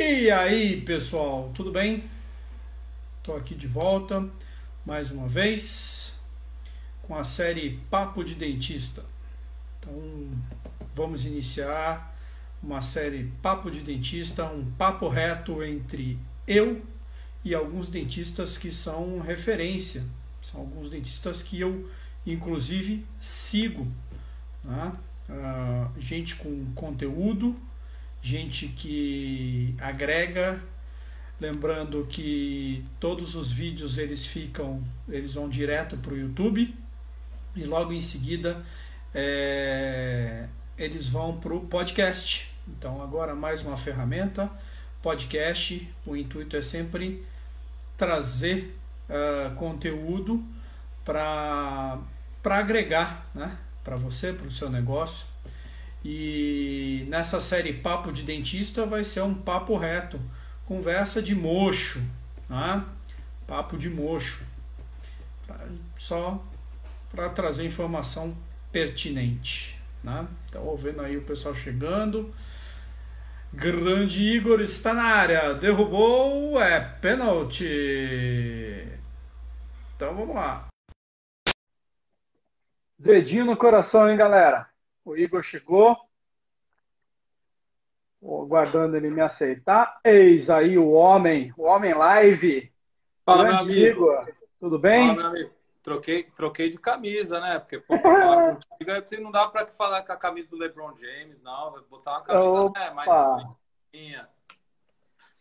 E aí, pessoal, tudo bem? Estou aqui de volta mais uma vez com a série Papo de Dentista. Então, vamos iniciar uma série Papo de Dentista, um papo reto entre eu e alguns dentistas que são referência. São alguns dentistas que eu, inclusive, sigo. Né? Uh, gente com conteúdo gente que agrega. Lembrando que todos os vídeos eles ficam, eles vão direto para o YouTube e logo em seguida é, eles vão para o podcast. Então agora mais uma ferramenta, podcast. O intuito é sempre trazer uh, conteúdo para agregar, né? Para você, para o seu negócio. E nessa série Papo de Dentista vai ser um papo reto, conversa de mocho, né? papo de mocho, só para trazer informação pertinente. Né? Então, vendo aí o pessoal chegando. Grande Igor está na área, derrubou, é pênalti. Então vamos lá. Dedinho no coração, hein, galera? O Igor chegou. Aguardando ele me aceitar. Eis aí o homem, o homem live. Fala, meu amigo. Igor. Tudo bem? Fala, meu amigo. Troquei, troquei de camisa, né? Porque pô, falar contigo, não dá para falar com a camisa do LeBron James, não. Vou botar uma camisa né, mais bonitinha.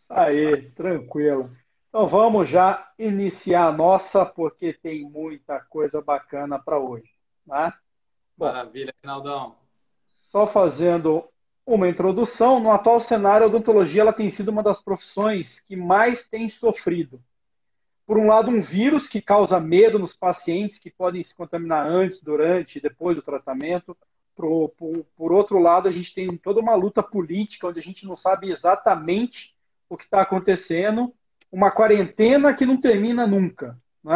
Aí, tranquilo. Então vamos já iniciar a nossa, porque tem muita coisa bacana para hoje. Né? Maravilha, Reinaldão. Só fazendo uma introdução, no atual cenário, a odontologia ela tem sido uma das profissões que mais tem sofrido. Por um lado, um vírus que causa medo nos pacientes que podem se contaminar antes, durante e depois do tratamento. Por, por, por outro lado, a gente tem toda uma luta política onde a gente não sabe exatamente o que está acontecendo, uma quarentena que não termina nunca. Não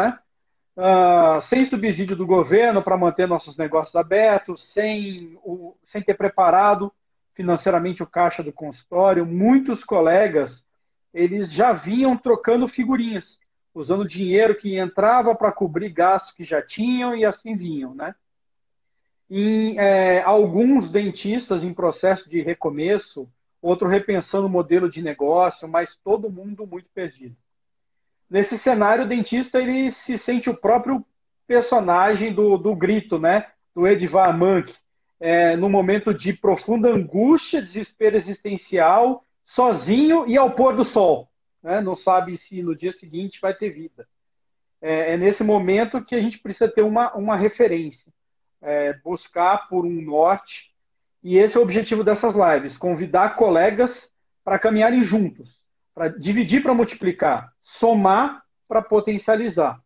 uh, sem subsídio do governo para manter nossos negócios abertos, sem, o, sem ter preparado financeiramente o caixa do consultório, muitos colegas eles já vinham trocando figurinhas, usando dinheiro que entrava para cobrir gastos que já tinham e assim vinham, né? E é, alguns dentistas em processo de recomeço, outro repensando o modelo de negócio, mas todo mundo muito perdido. Nesse cenário, o dentista ele se sente o próprio personagem do, do grito, né? Do Edvard Munch, é, no momento de profunda angústia, desespero existencial, sozinho e ao pôr do sol. Né? Não sabe se no dia seguinte vai ter vida. É, é nesse momento que a gente precisa ter uma, uma referência, é, buscar por um norte. E esse é o objetivo dessas lives: convidar colegas para caminharem juntos para dividir para multiplicar, somar para potencializar.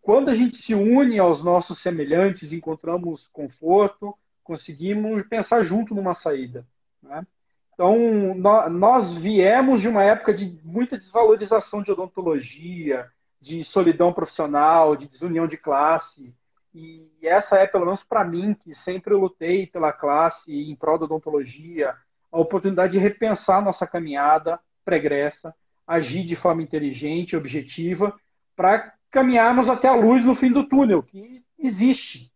Quando a gente se une aos nossos semelhantes, encontramos conforto, conseguimos pensar junto numa saída. Né? Então, nós viemos de uma época de muita desvalorização de odontologia, de solidão profissional, de desunião de classe. E essa é, pelo menos para mim, que sempre lutei pela classe em prol da odontologia, a oportunidade de repensar nossa caminhada, pregressa, agir de forma inteligente e objetiva para caminharmos até a luz no fim do túnel, que existe,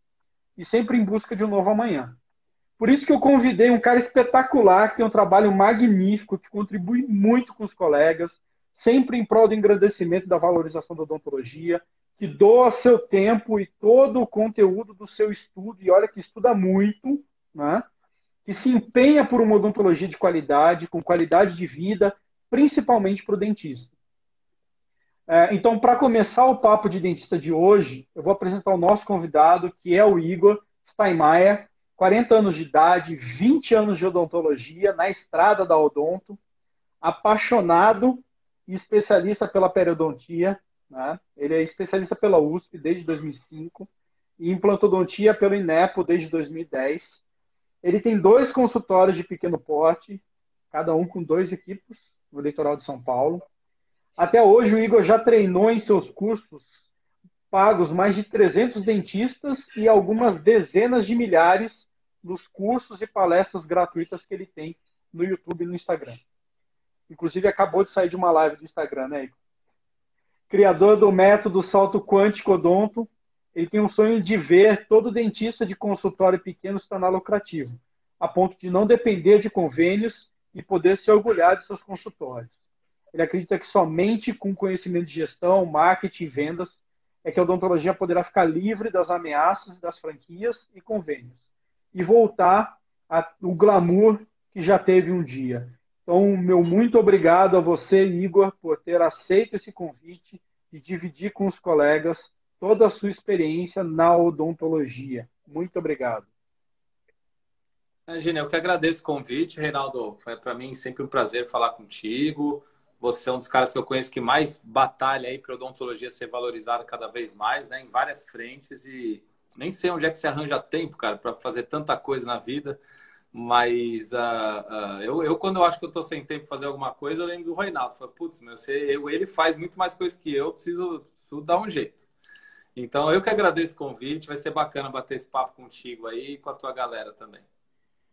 e sempre em busca de um novo amanhã. Por isso que eu convidei um cara espetacular, que tem um trabalho magnífico, que contribui muito com os colegas, sempre em prol do engrandecimento da valorização da odontologia, que doa seu tempo e todo o conteúdo do seu estudo, e olha que estuda muito, né? que se empenha por uma odontologia de qualidade, com qualidade de vida, principalmente para o dentista. É, então, para começar o papo de dentista de hoje, eu vou apresentar o nosso convidado, que é o Igor Steinmeier, 40 anos de idade, 20 anos de odontologia, na estrada da odonto, apaixonado e especialista pela periodontia. Né? Ele é especialista pela USP desde 2005 e implantodontia pelo INEPO desde 2010. Ele tem dois consultórios de pequeno porte, cada um com dois equipos, no litoral de São Paulo. Até hoje, o Igor já treinou em seus cursos pagos mais de 300 dentistas e algumas dezenas de milhares nos cursos e palestras gratuitas que ele tem no YouTube e no Instagram. Inclusive, acabou de sair de uma live do Instagram, né, Igor? Criador do método salto quântico odonto, ele tem um sonho de ver todo dentista de consultório pequeno se tornar lucrativo, a ponto de não depender de convênios e poder se orgulhar de seus consultórios. Ele acredita que somente com conhecimento de gestão, marketing e vendas é que a odontologia poderá ficar livre das ameaças das franquias e convênios e voltar ao glamour que já teve um dia. Então, meu muito obrigado a você, Igor, por ter aceito esse convite e dividir com os colegas toda a sua experiência na odontologia. Muito obrigado. Imagina, eu que agradeço o convite, Reinaldo. Foi para mim sempre um prazer falar contigo. Você é um dos caras que eu conheço que mais batalha aí para odontologia ser valorizada cada vez mais, né? Em várias frentes e nem sei onde é que se arranja tempo, cara, para fazer tanta coisa na vida. Mas uh, uh, eu, eu, quando eu acho que eu estou sem tempo para fazer alguma coisa, eu lembro do Reinaldo. Falo, putz, meu, você, eu, ele faz muito mais coisas que eu, preciso, preciso dar um jeito. Então, eu que agradeço o convite. Vai ser bacana bater esse papo contigo aí e com a tua galera também.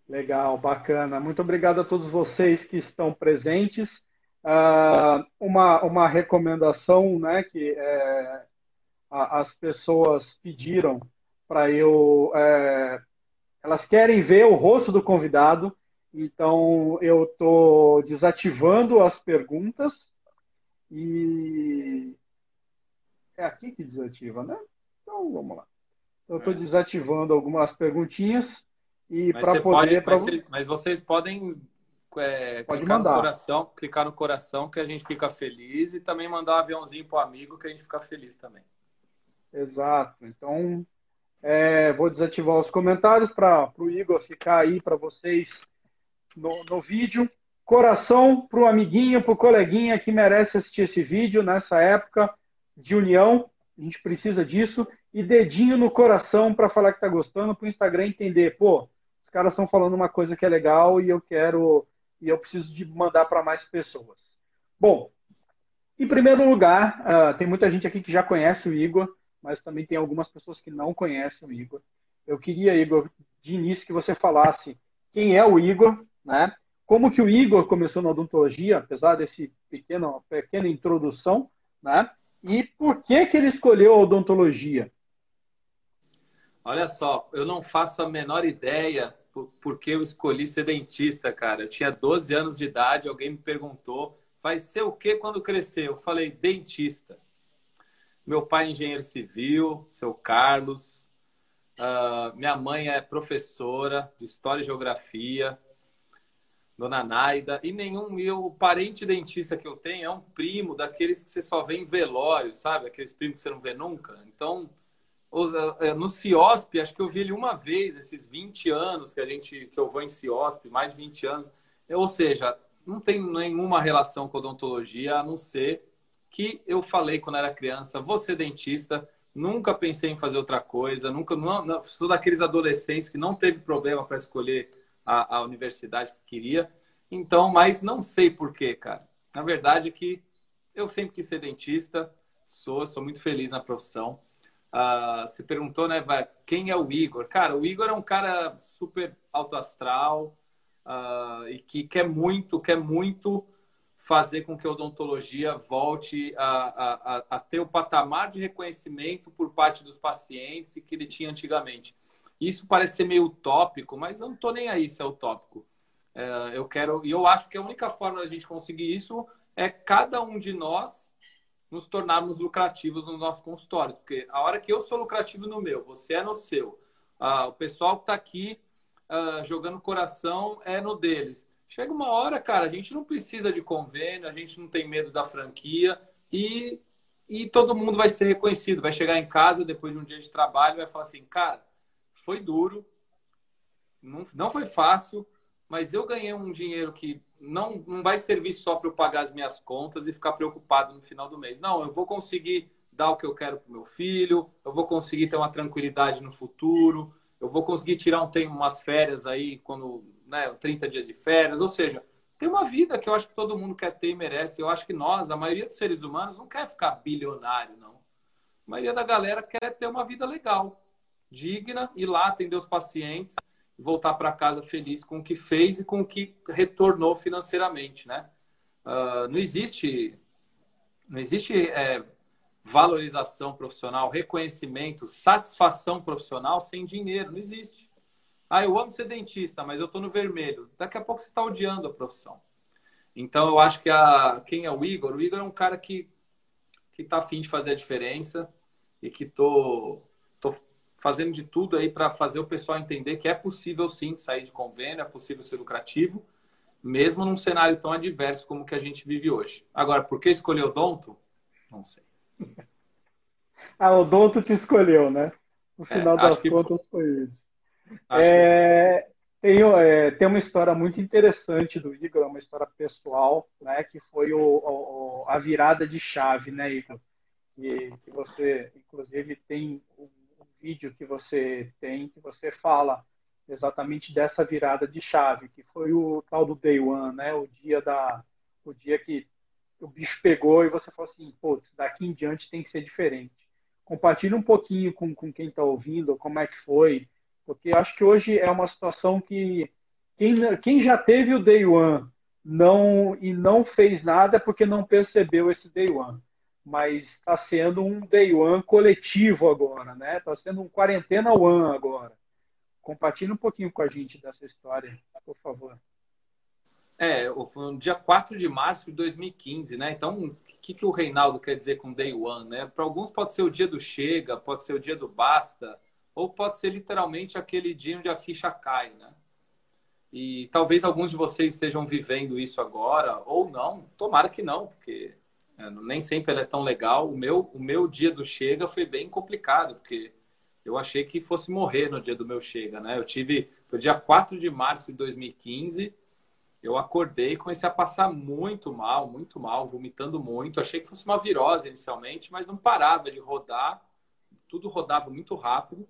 Legal, bacana. Muito obrigado a todos vocês que estão presentes. Uh, uma, uma recomendação né, que é, a, as pessoas pediram para eu. É, elas querem ver o rosto do convidado, então eu estou desativando as perguntas e. É aqui que desativa, né? Então vamos lá. Eu estou é. desativando algumas perguntinhas e para poder. Pode, mas, mas vocês podem é, Pode clicar mandar. no coração, clicar no coração que a gente fica feliz e também mandar um aviãozinho pro amigo que a gente fica feliz também. Exato. Então, é, vou desativar os comentários para o Igor ficar aí para vocês no, no vídeo. Coração para o amiguinho, para o coleguinha que merece assistir esse vídeo nessa época de união. A gente precisa disso. E dedinho no coração para falar que está gostando, para o Instagram entender, pô, caras estão falando uma coisa que é legal e eu quero e eu preciso de mandar para mais pessoas. Bom, em primeiro lugar, uh, tem muita gente aqui que já conhece o Igor, mas também tem algumas pessoas que não conhecem o Igor. Eu queria, Igor, de início que você falasse quem é o Igor, né? Como que o Igor começou na odontologia, apesar desse pequeno pequena introdução, né? E por que que ele escolheu a odontologia? Olha só, eu não faço a menor ideia porque eu escolhi ser dentista, cara. Eu tinha 12 anos de idade, alguém me perguntou, vai ser o que quando crescer? Eu falei, dentista. Meu pai é engenheiro civil, seu Carlos. Uh, minha mãe é professora de História e Geografia, Dona Naida. E nenhum meu parente dentista que eu tenho é um primo daqueles que você só vê em velório, sabe? Aqueles primos que você não vê nunca. Então, no CIOSP, acho que eu vi ele uma vez, esses 20 anos que a gente que eu vou em CIOSP, mais de 20 anos. Ou seja, não tem nenhuma relação com odontologia, a não ser que eu falei quando era criança, você dentista, nunca pensei em fazer outra coisa, nunca não, não, sou daqueles adolescentes que não teve problema para escolher a, a, universidade que queria. Então, mas não sei porquê, cara. Na verdade é que eu sempre quis ser dentista, sou, sou muito feliz na profissão. Uh, você perguntou, né, quem é o Igor? Cara, o Igor é um cara super alto astral uh, e que quer muito, quer muito fazer com que a odontologia volte a, a, a, ter o patamar de reconhecimento por parte dos pacientes que ele tinha antigamente. Isso parece ser meio utópico, mas eu não estou nem aí se é utópico. Uh, eu quero, e eu acho que a única forma da gente conseguir isso é cada um de nós nos tornarmos lucrativos no nosso consultório. Porque a hora que eu sou lucrativo no meu, você é no seu, ah, o pessoal que está aqui ah, jogando coração é no deles. Chega uma hora, cara, a gente não precisa de convênio, a gente não tem medo da franquia e, e todo mundo vai ser reconhecido. Vai chegar em casa depois de um dia de trabalho e vai falar assim, cara, foi duro, não, não foi fácil, mas eu ganhei um dinheiro que não, não vai servir só para eu pagar as minhas contas e ficar preocupado no final do mês. Não, eu vou conseguir dar o que eu quero para o meu filho, eu vou conseguir ter uma tranquilidade no futuro, eu vou conseguir tirar um tempo, umas férias aí, quando, né, 30 dias de férias, ou seja, tem uma vida que eu acho que todo mundo quer ter e merece. Eu acho que nós, a maioria dos seres humanos, não quer ficar bilionário, não. A maioria da galera quer ter uma vida legal, digna, ir lá atender os pacientes voltar para casa feliz com o que fez e com o que retornou financeiramente, né? uh, não existe, não existe é, valorização profissional, reconhecimento, satisfação profissional sem dinheiro. Não existe. Ah, eu amo ser dentista, mas eu estou no vermelho. Daqui a pouco você está odiando a profissão. Então, eu acho que a, quem é o Igor? O Igor é um cara que que está afim de fazer a diferença e que tô, fazendo de tudo aí para fazer o pessoal entender que é possível sim sair de convênio, é possível ser lucrativo, mesmo num cenário tão adverso como que a gente vive hoje. Agora, por que escolher o Donto? Não sei. Ah, o Donto te escolheu, né? No é, final é, das contas foi, foi isso. É, tem, é, tem uma história muito interessante do Igor, uma história pessoal, né, que foi o, o a virada de chave, né, Igor? Que, que você, inclusive, tem um vídeo que você tem, que você fala exatamente dessa virada de chave, que foi o tal do Day One, né, o dia, da, o dia que o bicho pegou e você falou assim, pô, daqui em diante tem que ser diferente. Compartilhe um pouquinho com, com quem está ouvindo, como é que foi, porque acho que hoje é uma situação que quem, quem já teve o Day One não, e não fez nada é porque não percebeu esse Day One. Mas está sendo um Day One coletivo agora, né? Está sendo um quarentena One agora. Compartilhe um pouquinho com a gente dessa história, por favor. É, foi no dia 4 de março de 2015, né? Então, o que, que o Reinaldo quer dizer com Day One, né? Para alguns pode ser o dia do Chega, pode ser o dia do Basta, ou pode ser literalmente aquele dia onde a ficha cai, né? E talvez alguns de vocês estejam vivendo isso agora, ou não. Tomara que não, porque é, nem sempre ele é tão legal. O meu, o meu dia do Chega foi bem complicado, porque eu achei que fosse morrer no dia do meu Chega, né? Eu tive, foi dia 4 de março de 2015, eu acordei e comecei a passar muito mal, muito mal, vomitando muito. Achei que fosse uma virose inicialmente, mas não parava de rodar, tudo rodava muito rápido.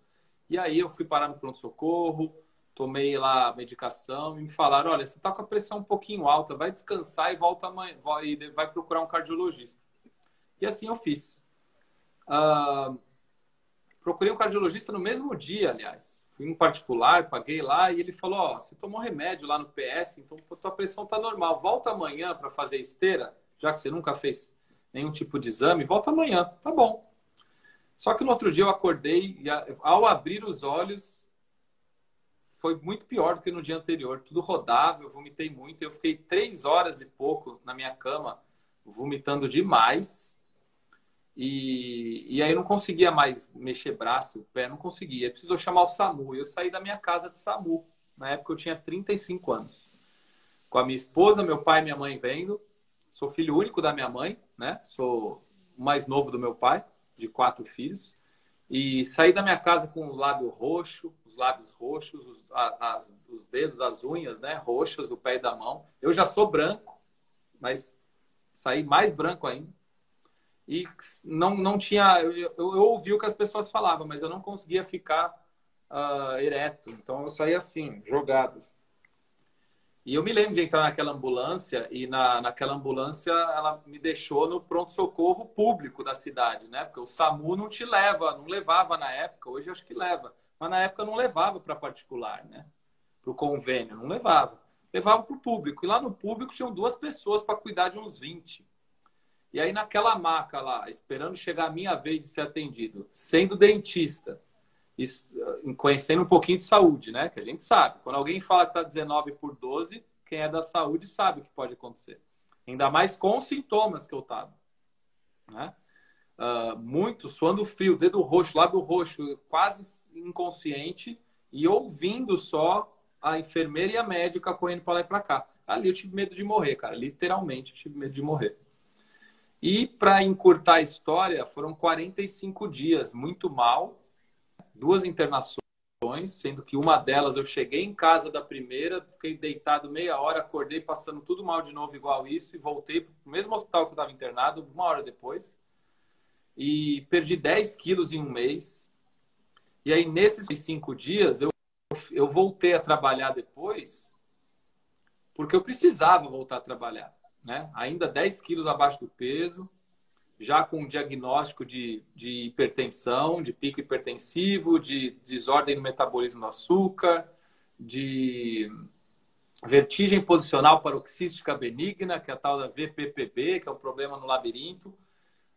E aí eu fui parar no pronto-socorro, tomei lá a medicação e me falaram, olha, você está com a pressão um pouquinho alta, vai descansar e volta amanhã, vai, vai procurar um cardiologista. E assim eu fiz. Uh, procurei um cardiologista no mesmo dia, aliás. Fui no particular, paguei lá e ele falou, ó, oh, você tomou remédio lá no PS, então tua pressão tá normal. Volta amanhã para fazer esteira, já que você nunca fez nenhum tipo de exame, volta amanhã. Tá bom. Só que no outro dia eu acordei e ao abrir os olhos foi muito pior do que no dia anterior. Tudo rodava, eu vomitei muito. Eu fiquei três horas e pouco na minha cama, vomitando demais. E, e aí eu não conseguia mais mexer braço, pé, não conseguia. Precisou chamar o SAMU. Eu saí da minha casa de SAMU. Na época eu tinha 35 anos. Com a minha esposa, meu pai e minha mãe vendo. Sou filho único da minha mãe, né? Sou o mais novo do meu pai de quatro filhos. E saí da minha casa com o lábio roxo, os lábios roxos, os, as, os dedos, as unhas, né, roxas, o pé e da mão. Eu já sou branco, mas saí mais branco ainda. E não, não tinha. Eu, eu, eu ouvi o que as pessoas falavam, mas eu não conseguia ficar uh, ereto. Então eu saí assim, jogadas. E eu me lembro de entrar naquela ambulância e na, naquela ambulância ela me deixou no pronto-socorro público da cidade, né? Porque o SAMU não te leva, não levava na época, hoje acho que leva, mas na época não levava para particular, né? Para o convênio, não levava. Levava para o público. E lá no público tinham duas pessoas para cuidar de uns 20. E aí naquela maca lá, esperando chegar a minha vez de ser atendido, sendo dentista, conhecendo um pouquinho de saúde, né? Que a gente sabe. Quando alguém fala que está 19 por 12, quem é da saúde sabe o que pode acontecer. Ainda mais com os sintomas que eu tava. Né? Uh, muito, suando frio, dedo roxo, lábio roxo, quase inconsciente e ouvindo só a enfermeira e a médica correndo para lá e para cá. Ali eu tive medo de morrer, cara. Literalmente eu tive medo de morrer. E para encurtar a história, foram 45 dias muito mal, duas internações, sendo que uma delas eu cheguei em casa da primeira, fiquei deitado meia hora, acordei passando tudo mal de novo, igual isso, e voltei para o mesmo hospital que eu estava internado, uma hora depois. E perdi 10 quilos em um mês. E aí, nesses cinco dias, eu, eu voltei a trabalhar depois, porque eu precisava voltar a trabalhar. Né? Ainda 10 quilos abaixo do peso, já com um diagnóstico de, de hipertensão, de pico hipertensivo, de desordem no metabolismo do açúcar, de vertigem posicional paroxística benigna, que é a tal da VPPB, que é o problema no labirinto.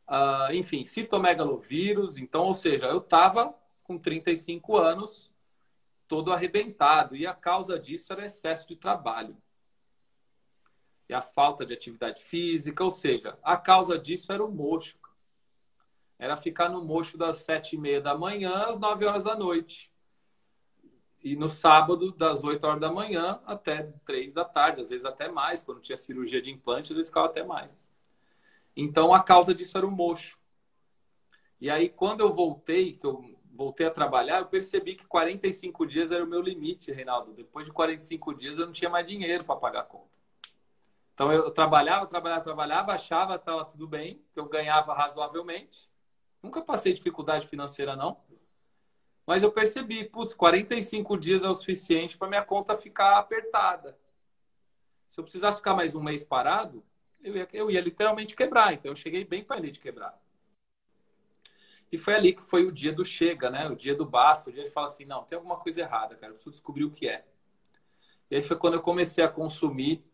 Uh, enfim, citomegalovírus. Então, ou seja, eu estava com 35 anos, todo arrebentado. E a causa disso era excesso de trabalho. E a falta de atividade física, ou seja, a causa disso era o mocho. Era ficar no mocho das sete e meia da manhã às nove horas da noite. E no sábado, das 8 horas da manhã até 3 da tarde, às vezes até mais. Quando tinha cirurgia de implante, eles ficavam até mais. Então, a causa disso era o mocho. E aí, quando eu voltei, que eu voltei a trabalhar, eu percebi que 45 dias era o meu limite, Reinaldo. Depois de 45 dias, eu não tinha mais dinheiro para pagar a conta. Então, eu trabalhava, trabalhava, trabalhava, achava que estava tudo bem, que eu ganhava razoavelmente. Nunca passei dificuldade financeira, não. Mas eu percebi, putz, 45 dias é o suficiente para minha conta ficar apertada. Se eu precisasse ficar mais um mês parado, eu ia, eu ia literalmente quebrar. Então eu cheguei bem para ali de quebrar. E foi ali que foi o dia do chega, né? O dia do basta, o dia de falar assim, não, tem alguma coisa errada, cara, eu preciso descobrir o que é. E aí foi quando eu comecei a consumir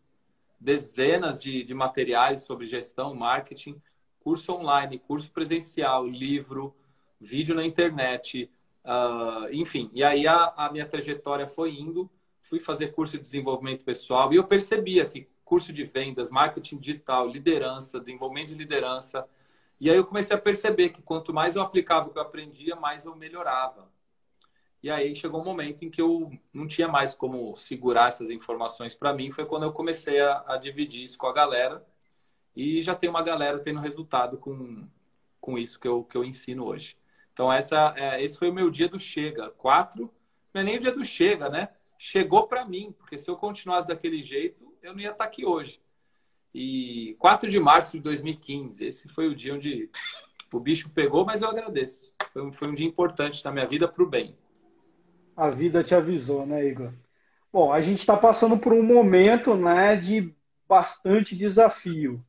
dezenas de, de materiais sobre gestão, marketing, curso online, curso presencial, livro, vídeo na internet, Uh, enfim, e aí a, a, minha trajetória foi indo, fui fazer curso de desenvolvimento pessoal e eu percebia que curso de vendas, marketing digital, liderança, desenvolvimento de liderança. E aí eu comecei a perceber que quanto mais eu aplicava o que eu aprendia, mais eu melhorava. E aí chegou um momento em que eu não tinha mais como segurar essas informações para mim. Foi quando eu comecei a, a, dividir isso com a galera. E já tem uma galera tendo resultado com, com isso que eu, que eu ensino hoje. Então, essa, é, esse foi o meu dia do chega. Quatro, não é nem o dia do chega, né? Chegou para mim, porque se eu continuasse daquele jeito, eu não ia estar tá aqui hoje. E 4 de março de 2015, esse foi o dia onde o bicho pegou, mas eu agradeço. Foi um, foi um dia importante na minha vida para o bem. A vida te avisou, né, Igor? Bom, a gente está passando por um momento né, de bastante desafio.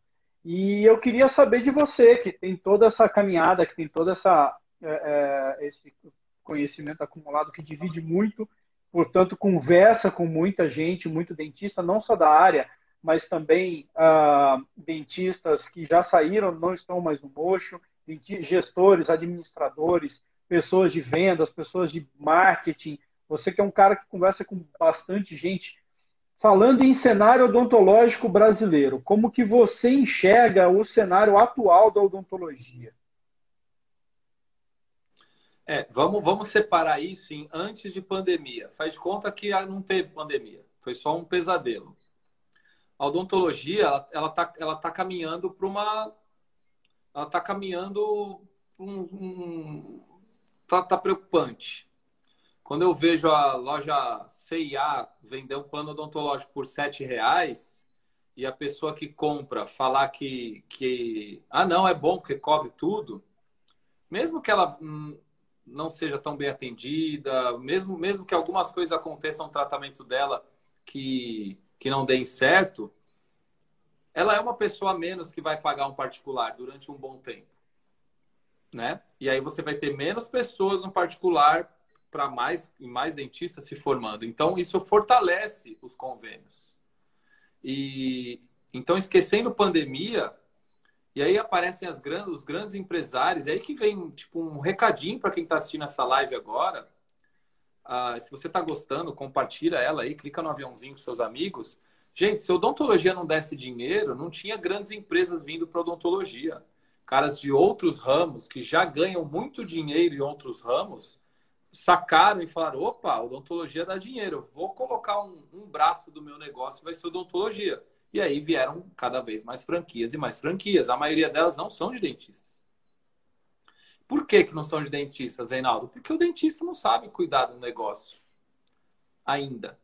E eu queria saber de você, que tem toda essa caminhada, que tem toda essa é, é, esse conhecimento acumulado que divide muito, portanto, conversa com muita gente, muito dentista, não só da área, mas também ah, dentistas que já saíram, não estão mais no mocho, gestores, administradores, pessoas de vendas, pessoas de marketing. Você que é um cara que conversa com bastante gente. Falando em cenário odontológico brasileiro, como que você enxerga o cenário atual da odontologia? É, vamos, vamos separar isso em antes de pandemia. Faz conta que não teve pandemia, foi só um pesadelo. A odontologia, ela, ela, tá, ela tá caminhando para uma. Ela tá caminhando. Um, tá, tá preocupante. Quando eu vejo a loja CIA vender um plano odontológico por sete reais e a pessoa que compra falar que, que ah não é bom porque cobre tudo, mesmo que ela hum, não seja tão bem atendida, mesmo, mesmo que algumas coisas aconteçam no tratamento dela que, que não deem certo, ela é uma pessoa a menos que vai pagar um particular durante um bom tempo. Né? E aí você vai ter menos pessoas no particular para mais e mais dentistas se formando. Então isso fortalece os convênios. E então esquecendo pandemia, e aí aparecem as grandes, os grandes empresários. E aí que vem tipo um recadinho para quem está assistindo essa live agora. Ah, se você está gostando, compartilha ela aí, clica no aviãozinho com seus amigos. Gente, se odontologia não desse dinheiro, não tinha grandes empresas vindo para odontologia. Caras de outros ramos que já ganham muito dinheiro em outros ramos sacaram e falaram: opa, odontologia dá dinheiro, vou colocar um, um braço do meu negócio, vai ser odontologia. E aí vieram cada vez mais franquias e mais franquias. A maioria delas não são de dentistas. Por que, que não são de dentistas, Reinaldo? Porque o dentista não sabe cuidar do negócio. Ainda.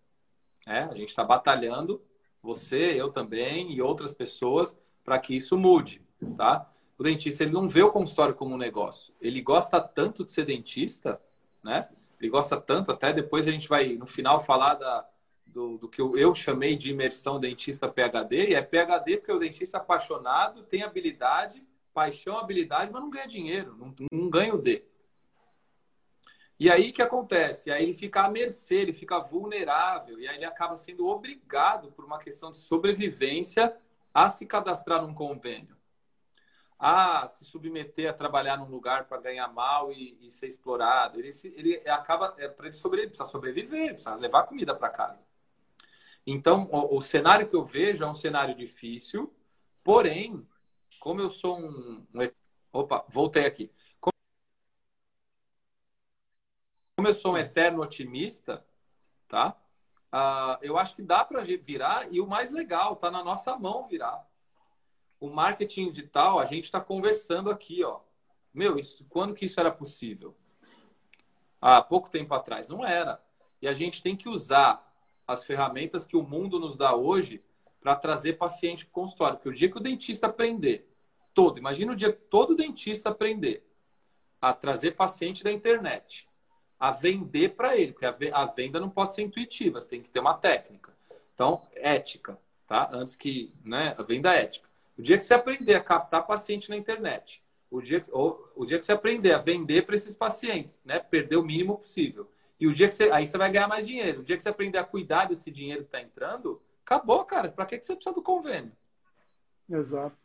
É, a gente está batalhando, você, eu também e outras pessoas, para que isso mude. Tá? O dentista ele não vê o consultório como um negócio. Ele gosta tanto de ser dentista, né? Ele gosta tanto, até depois a gente vai, no final, falar da, do, do que eu, chamei de imersão dentista PHD, e é PHD porque o dentista apaixonado tem habilidade, paixão, habilidade, mas não ganha dinheiro, não, não ganha o D. E aí o que acontece? Aí ele fica à mercê, ele fica vulnerável, e aí ele acaba sendo obrigado, por uma questão de sobrevivência, a se cadastrar num convênio. A se submeter a trabalhar num lugar para ganhar mal e, e, ser explorado. Ele, ele acaba, é, para ele sobreviver, precisa sobreviver, precisa levar comida para casa. Então, o, o cenário que eu vejo é um cenário difícil, porém, como eu sou um. Opa, voltei aqui. Como eu sou um eterno otimista, tá? Uh, eu acho que dá para virar e o mais legal, tá na nossa mão virar. O marketing digital, a gente está conversando aqui, ó. Meu, isso, quando que isso era possível? Há pouco tempo atrás não era. E a gente tem que usar as ferramentas que o mundo nos dá hoje para trazer paciente para o consultório. Porque o dia que o dentista aprender todo, imagina o dia que todo dentista aprender a trazer paciente da internet, a vender para ele, porque a venda não pode ser intuitiva, você tem que ter uma técnica. Então, ética, tá? Antes que, né, a venda ética. O dia que você aprender a captar paciente na internet, o dia, ou, o dia que você aprender a vender para esses pacientes, né, perder o mínimo possível, e o dia que você. Aí você vai ganhar mais dinheiro. O dia que você aprender a cuidar desse dinheiro que está entrando, acabou, cara. Para que, que você precisa do convênio? Exato.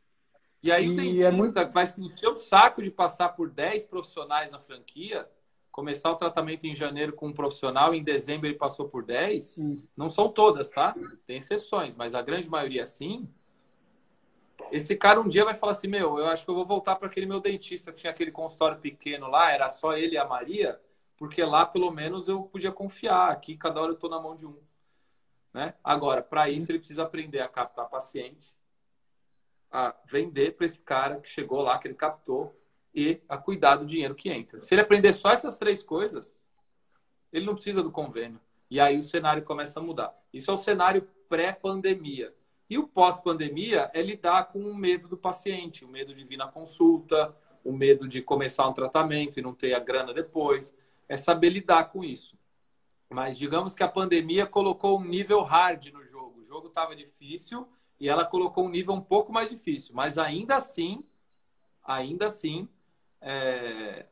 E aí e o dentista é muito... vai se encher o saco de passar por 10 profissionais na franquia, começar o tratamento em janeiro com um profissional, em dezembro ele passou por 10. Sim. Não são todas, tá? Tem exceções, mas a grande maioria sim. Esse cara um dia vai falar assim: Meu, eu acho que eu vou voltar para aquele meu dentista que tinha aquele consultório pequeno lá, era só ele e a Maria porque lá pelo menos eu podia confiar. Aqui cada hora eu estou na mão de um. Né? Agora, para isso ele precisa aprender a captar paciente, a vender para esse cara que chegou lá, que ele captou, e a cuidar do dinheiro que entra. Se ele aprender só essas três coisas, ele não precisa do convênio. E aí o cenário começa a mudar. Isso é o cenário pré-pandemia. E o pós-pandemia é lidar com o medo do paciente, o medo de vir na consulta, o medo de começar um tratamento e não ter a grana depois é saber lidar com isso. Mas digamos que a pandemia colocou um nível hard no jogo. O jogo estava difícil e ela colocou um nível um pouco mais difícil. Mas ainda assim, ainda assim, é,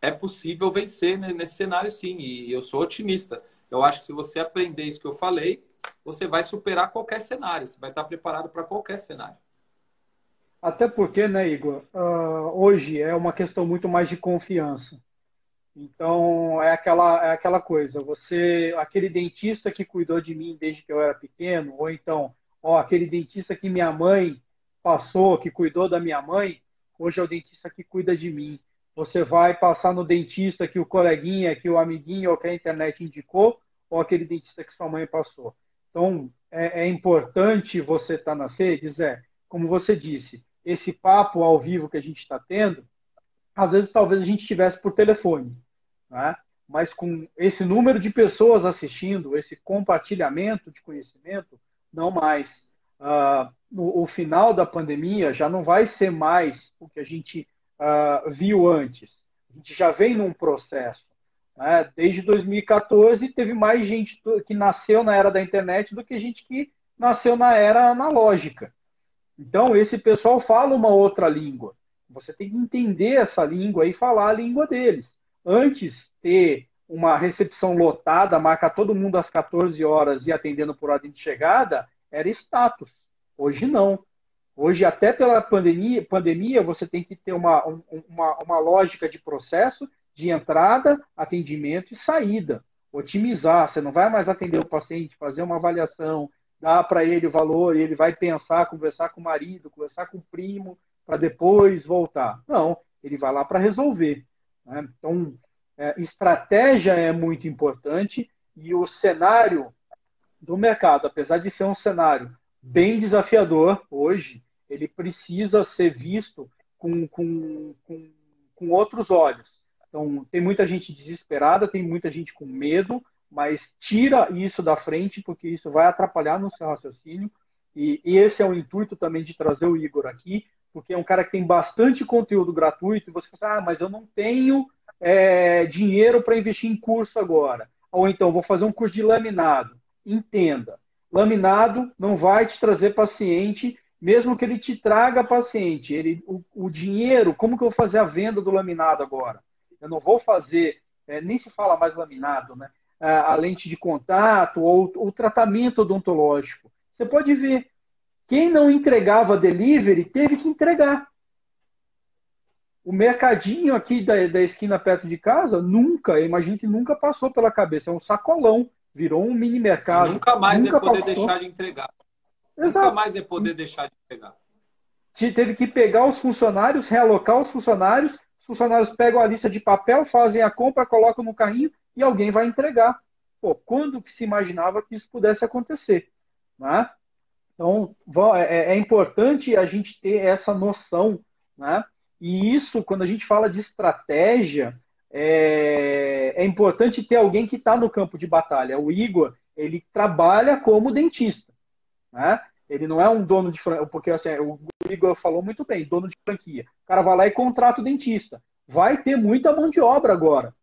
é possível vencer nesse cenário sim. E eu sou otimista. Eu acho que se você aprender isso que eu falei, você vai superar qualquer cenário. Você vai estar preparado para qualquer cenário. Até porque, né, Igor, uh, hoje é uma questão muito mais de confiança. Então, é aquela, é aquela coisa, você, aquele dentista que cuidou de mim desde que eu era pequeno, ou então, ó, aquele dentista que minha mãe passou, que cuidou da minha mãe, hoje é o dentista que cuida de mim. Você vai passar no dentista que o coleguinha, que o amiguinho ou que a internet indicou, ou aquele dentista que sua mãe passou. Então, é, é importante você estar tá nas redes, é, como você disse, esse papo ao vivo que a gente está tendo, às vezes talvez a gente tivesse por telefone, né? mas com esse número de pessoas assistindo, esse compartilhamento de conhecimento, não mais. Uh, no, o final da pandemia já não vai ser mais o que a gente uh, viu antes. A gente já vem num processo. Né? Desde 2014 teve mais gente que nasceu na era da internet do que gente que nasceu na era analógica. Então esse pessoal fala uma outra língua. Você tem que entender essa língua e falar a língua deles. Antes, ter uma recepção lotada, marcar todo mundo às 14 horas e atendendo por ordem de chegada, era status. Hoje não. Hoje, até pela pandemia, pandemia você tem que ter uma, uma, uma lógica de processo de entrada, atendimento e saída. Otimizar. Você não vai mais atender o paciente, fazer uma avaliação, dar para ele o valor, ele vai pensar, conversar com o marido, conversar com o primo, para depois voltar. Não, ele vai lá para resolver. Né? Então, é, estratégia é muito importante e o cenário do mercado, apesar de ser um cenário bem desafiador hoje, ele precisa ser visto com, com, com, com outros olhos. Então, tem muita gente desesperada, tem muita gente com medo, mas tira isso da frente, porque isso vai atrapalhar no seu raciocínio. E, esse é o intuito também de trazer o Igor aqui, porque é um cara que tem bastante conteúdo gratuito, e você fala, ah, mas eu não tenho é, dinheiro para investir em curso agora. Ou então, vou fazer um curso de laminado. Entenda, laminado não vai te trazer paciente, mesmo que ele te traga paciente. Ele, o, o dinheiro, como que eu vou fazer a venda do laminado agora? Eu não vou fazer é, nem se fala mais laminado, né? A, a lente de contato ou o tratamento odontológico. Você pode ver, quem não entregava delivery teve que entregar. O mercadinho aqui da, da esquina perto de casa, nunca, eu imagino que nunca passou pela cabeça. É um sacolão, virou um mini mercado. Nunca mais nunca ia poder passou. deixar de entregar. Exato. Nunca mais ia poder deixar de entregar. Teve que pegar os funcionários, realocar os funcionários, os funcionários pegam a lista de papel, fazem a compra, colocam no carrinho e alguém vai entregar. Pô, quando que se imaginava que isso pudesse acontecer? Né? Então, é, é, é importante a gente ter essa noção, né? E isso, quando a gente fala de estratégia, é, é importante ter alguém que está no campo de batalha. O Igor, ele trabalha como dentista, né? Ele não é um dono de franquia, porque assim, o Igor falou muito bem, dono de franquia. O cara vai lá e contrata o dentista. Vai ter muita mão de obra agora.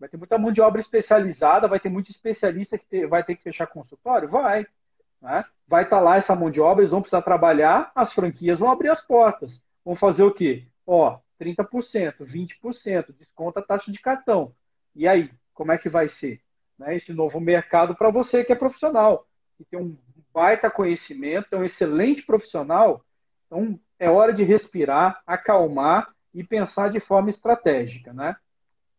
Vai ter muita mão de obra especializada, vai ter muito especialista que vai ter que fechar consultório? Vai. Né? Vai estar tá lá essa mão de obra, eles vão precisar trabalhar, as franquias vão abrir as portas. Vão fazer o quê? Ó, 30%, 20%, desconta a taxa de cartão. E aí, como é que vai ser? Né? Esse novo mercado para você que é profissional, que tem um baita conhecimento, é um excelente profissional. Então, é hora de respirar, acalmar e pensar de forma estratégica, né?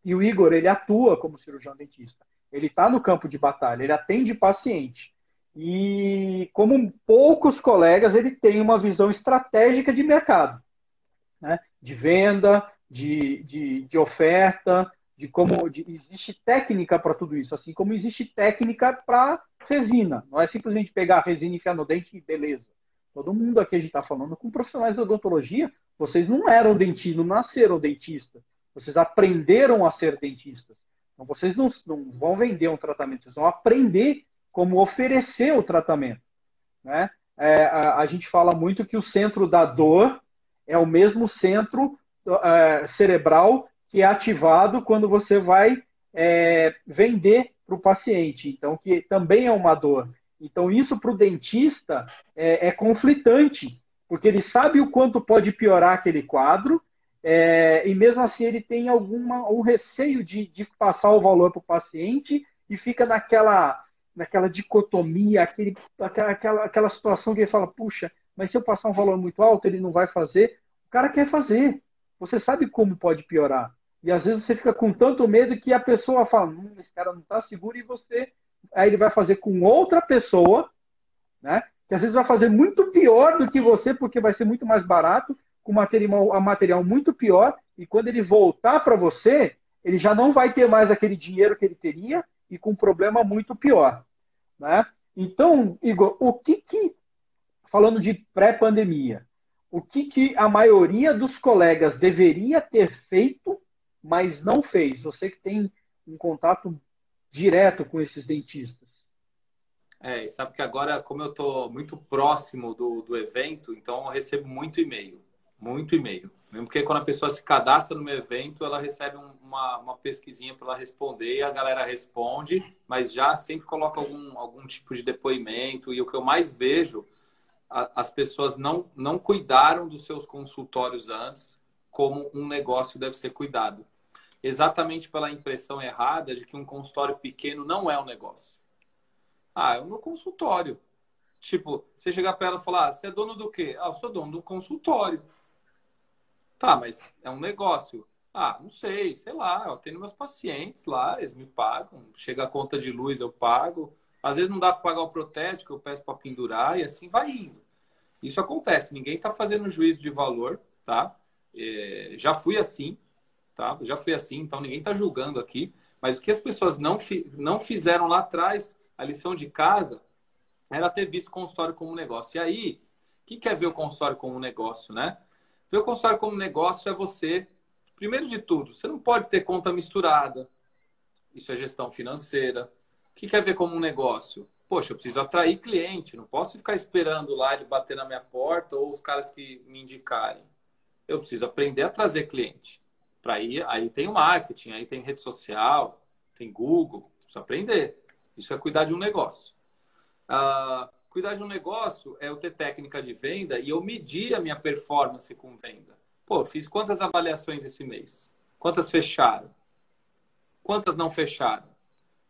E o Igor, ele atua como cirurgião dentista. Ele está no campo de batalha, ele atende paciente. E como poucos colegas, ele tem uma visão estratégica de mercado, né? de venda, de, de, de oferta, de como de, existe técnica para tudo isso, assim como existe técnica para resina. Não é simplesmente pegar a resina e enfiar no dente e beleza. Todo mundo aqui a gente está falando com profissionais de odontologia. Vocês não eram dentistas, não nasceram dentistas. Vocês aprenderam a ser dentistas. Então vocês não, não vão vender um tratamento, vocês vão aprender como oferecer o tratamento. Né? É, a, a, gente fala muito que o centro da dor é o mesmo centro é, cerebral que é ativado quando você vai é, vender para o paciente. Então, que também é uma dor. Então, isso para o dentista é, é, conflitante, porque ele sabe o quanto pode piorar aquele quadro, é, e mesmo assim ele tem alguma, um receio de, de passar o valor para o paciente e fica naquela naquela dicotomia, aquele, aquela, aquela situação que ele fala, puxa, mas se eu passar um valor muito alto, ele não vai fazer. O cara quer fazer. Você sabe como pode piorar. E às vezes você fica com tanto medo que a pessoa fala, hum, esse cara não está seguro e você. Aí ele vai fazer com outra pessoa, né? Que às vezes vai fazer muito pior do que você, porque vai ser muito mais barato, com material, material muito pior. E quando ele voltar para você, ele já não vai ter mais aquele dinheiro que ele teria e com um problema muito pior. Né? Então, Igor, o que, que falando de pré-pandemia, o que, que a maioria dos colegas deveria ter feito, mas não fez? Você que tem um contato direto com esses dentistas. É, sabe que agora, como eu estou muito próximo do, do evento, então eu recebo muito e-mail. Muito e-mail. Mesmo porque quando a pessoa se cadastra no meu evento, ela recebe um, uma, uma pesquisinha para ela responder e a galera responde, mas já sempre coloca algum, algum tipo de depoimento. E o que eu mais vejo, a, as pessoas não, não cuidaram dos seus consultórios antes, como um negócio deve ser cuidado. Exatamente pela impressão errada de que um consultório pequeno não é um negócio. Ah, é o meu consultório. Tipo, você chegar para ela e falar, ah, você é dono do quê? Ah, eu sou dono do consultório. Tá, mas é um negócio. Ah, não sei, sei lá, eu tenho meus pacientes lá, eles me pagam, chega a conta de luz, eu pago. Às vezes não dá para pagar o protético, eu peço para pendurar e assim vai indo. Isso acontece, ninguém está fazendo juízo de valor, tá? É, já fui assim, tá? Já fui assim, então ninguém está julgando aqui. Mas o que as pessoas não, fi, não fizeram lá atrás, a lição de casa, era ter visto o consultório como um negócio. E aí, o que quer ver o consultório como um negócio, né? Ver o consultório como negócio é você, primeiro de tudo, você não pode ter conta misturada. Isso é gestão financeira. O que quer ver como um negócio? Poxa, eu preciso atrair cliente, não posso ficar esperando lá ele bater na minha porta ou os caras que me indicarem. Eu preciso aprender a trazer cliente. Para aí, aí tem o marketing, aí tem rede social, tem Google, preciso aprender. Isso é cuidar de um negócio. Uh, Cuidar de um negócio é eu ter técnica de venda e eu medir a minha performance com venda. Pô, fiz quantas avaliações esse mês? Quantas fecharam? Quantas não fecharam?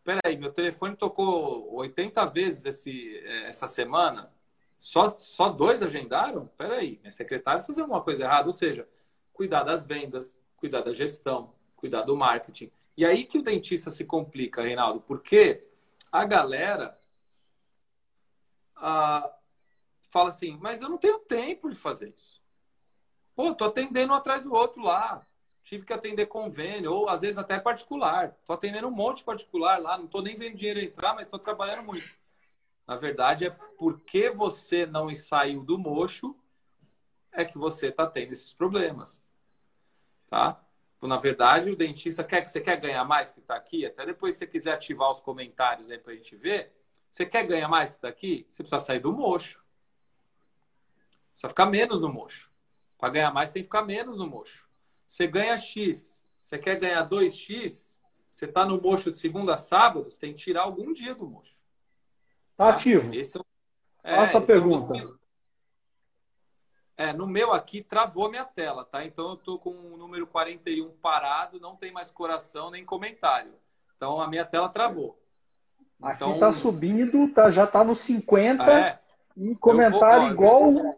Peraí, meu telefone tocou 80 vezes esse, é, essa semana. Só, só dois agendaram? Peraí, minha secretária fazer alguma coisa errada. Ou seja, cuidar das vendas, cuidar da gestão, cuidar do marketing. E aí que o dentista se complica, Reinaldo, porque a galera ah, fala assim, mas eu não tenho tempo de fazer isso. Pô, tô atendendo um atrás do outro lá. Tive que atender convênio, ou às vezes até particular. Tô atendendo um monte de particular lá, não tô nem vendo dinheiro entrar, mas tô trabalhando muito. Na verdade, é porque você não saiu do mocho é que você está tendo esses problemas. Tá? Na verdade, o dentista quer que você quer ganhar mais que está aqui. Até depois, se você quiser ativar os comentários aí para a gente ver. Você quer ganhar mais que está aqui? Você precisa sair do mocho. Precisa ficar menos no mocho. Para ganhar mais, tem que ficar menos no mocho. Você ganha X, você quer ganhar 2X, você está no mocho de segunda a sábado, você tem que tirar algum dia do mocho. Tá, tá? ativo. Esse é, é, Faça a pergunta. É, no meu aqui travou minha tela, tá? Então eu tô com o número 41 parado, não tem mais coração nem comentário. Então a minha tela travou. Aqui então... tá subindo, tá, já tá no 50 é. e comentário vou, igual.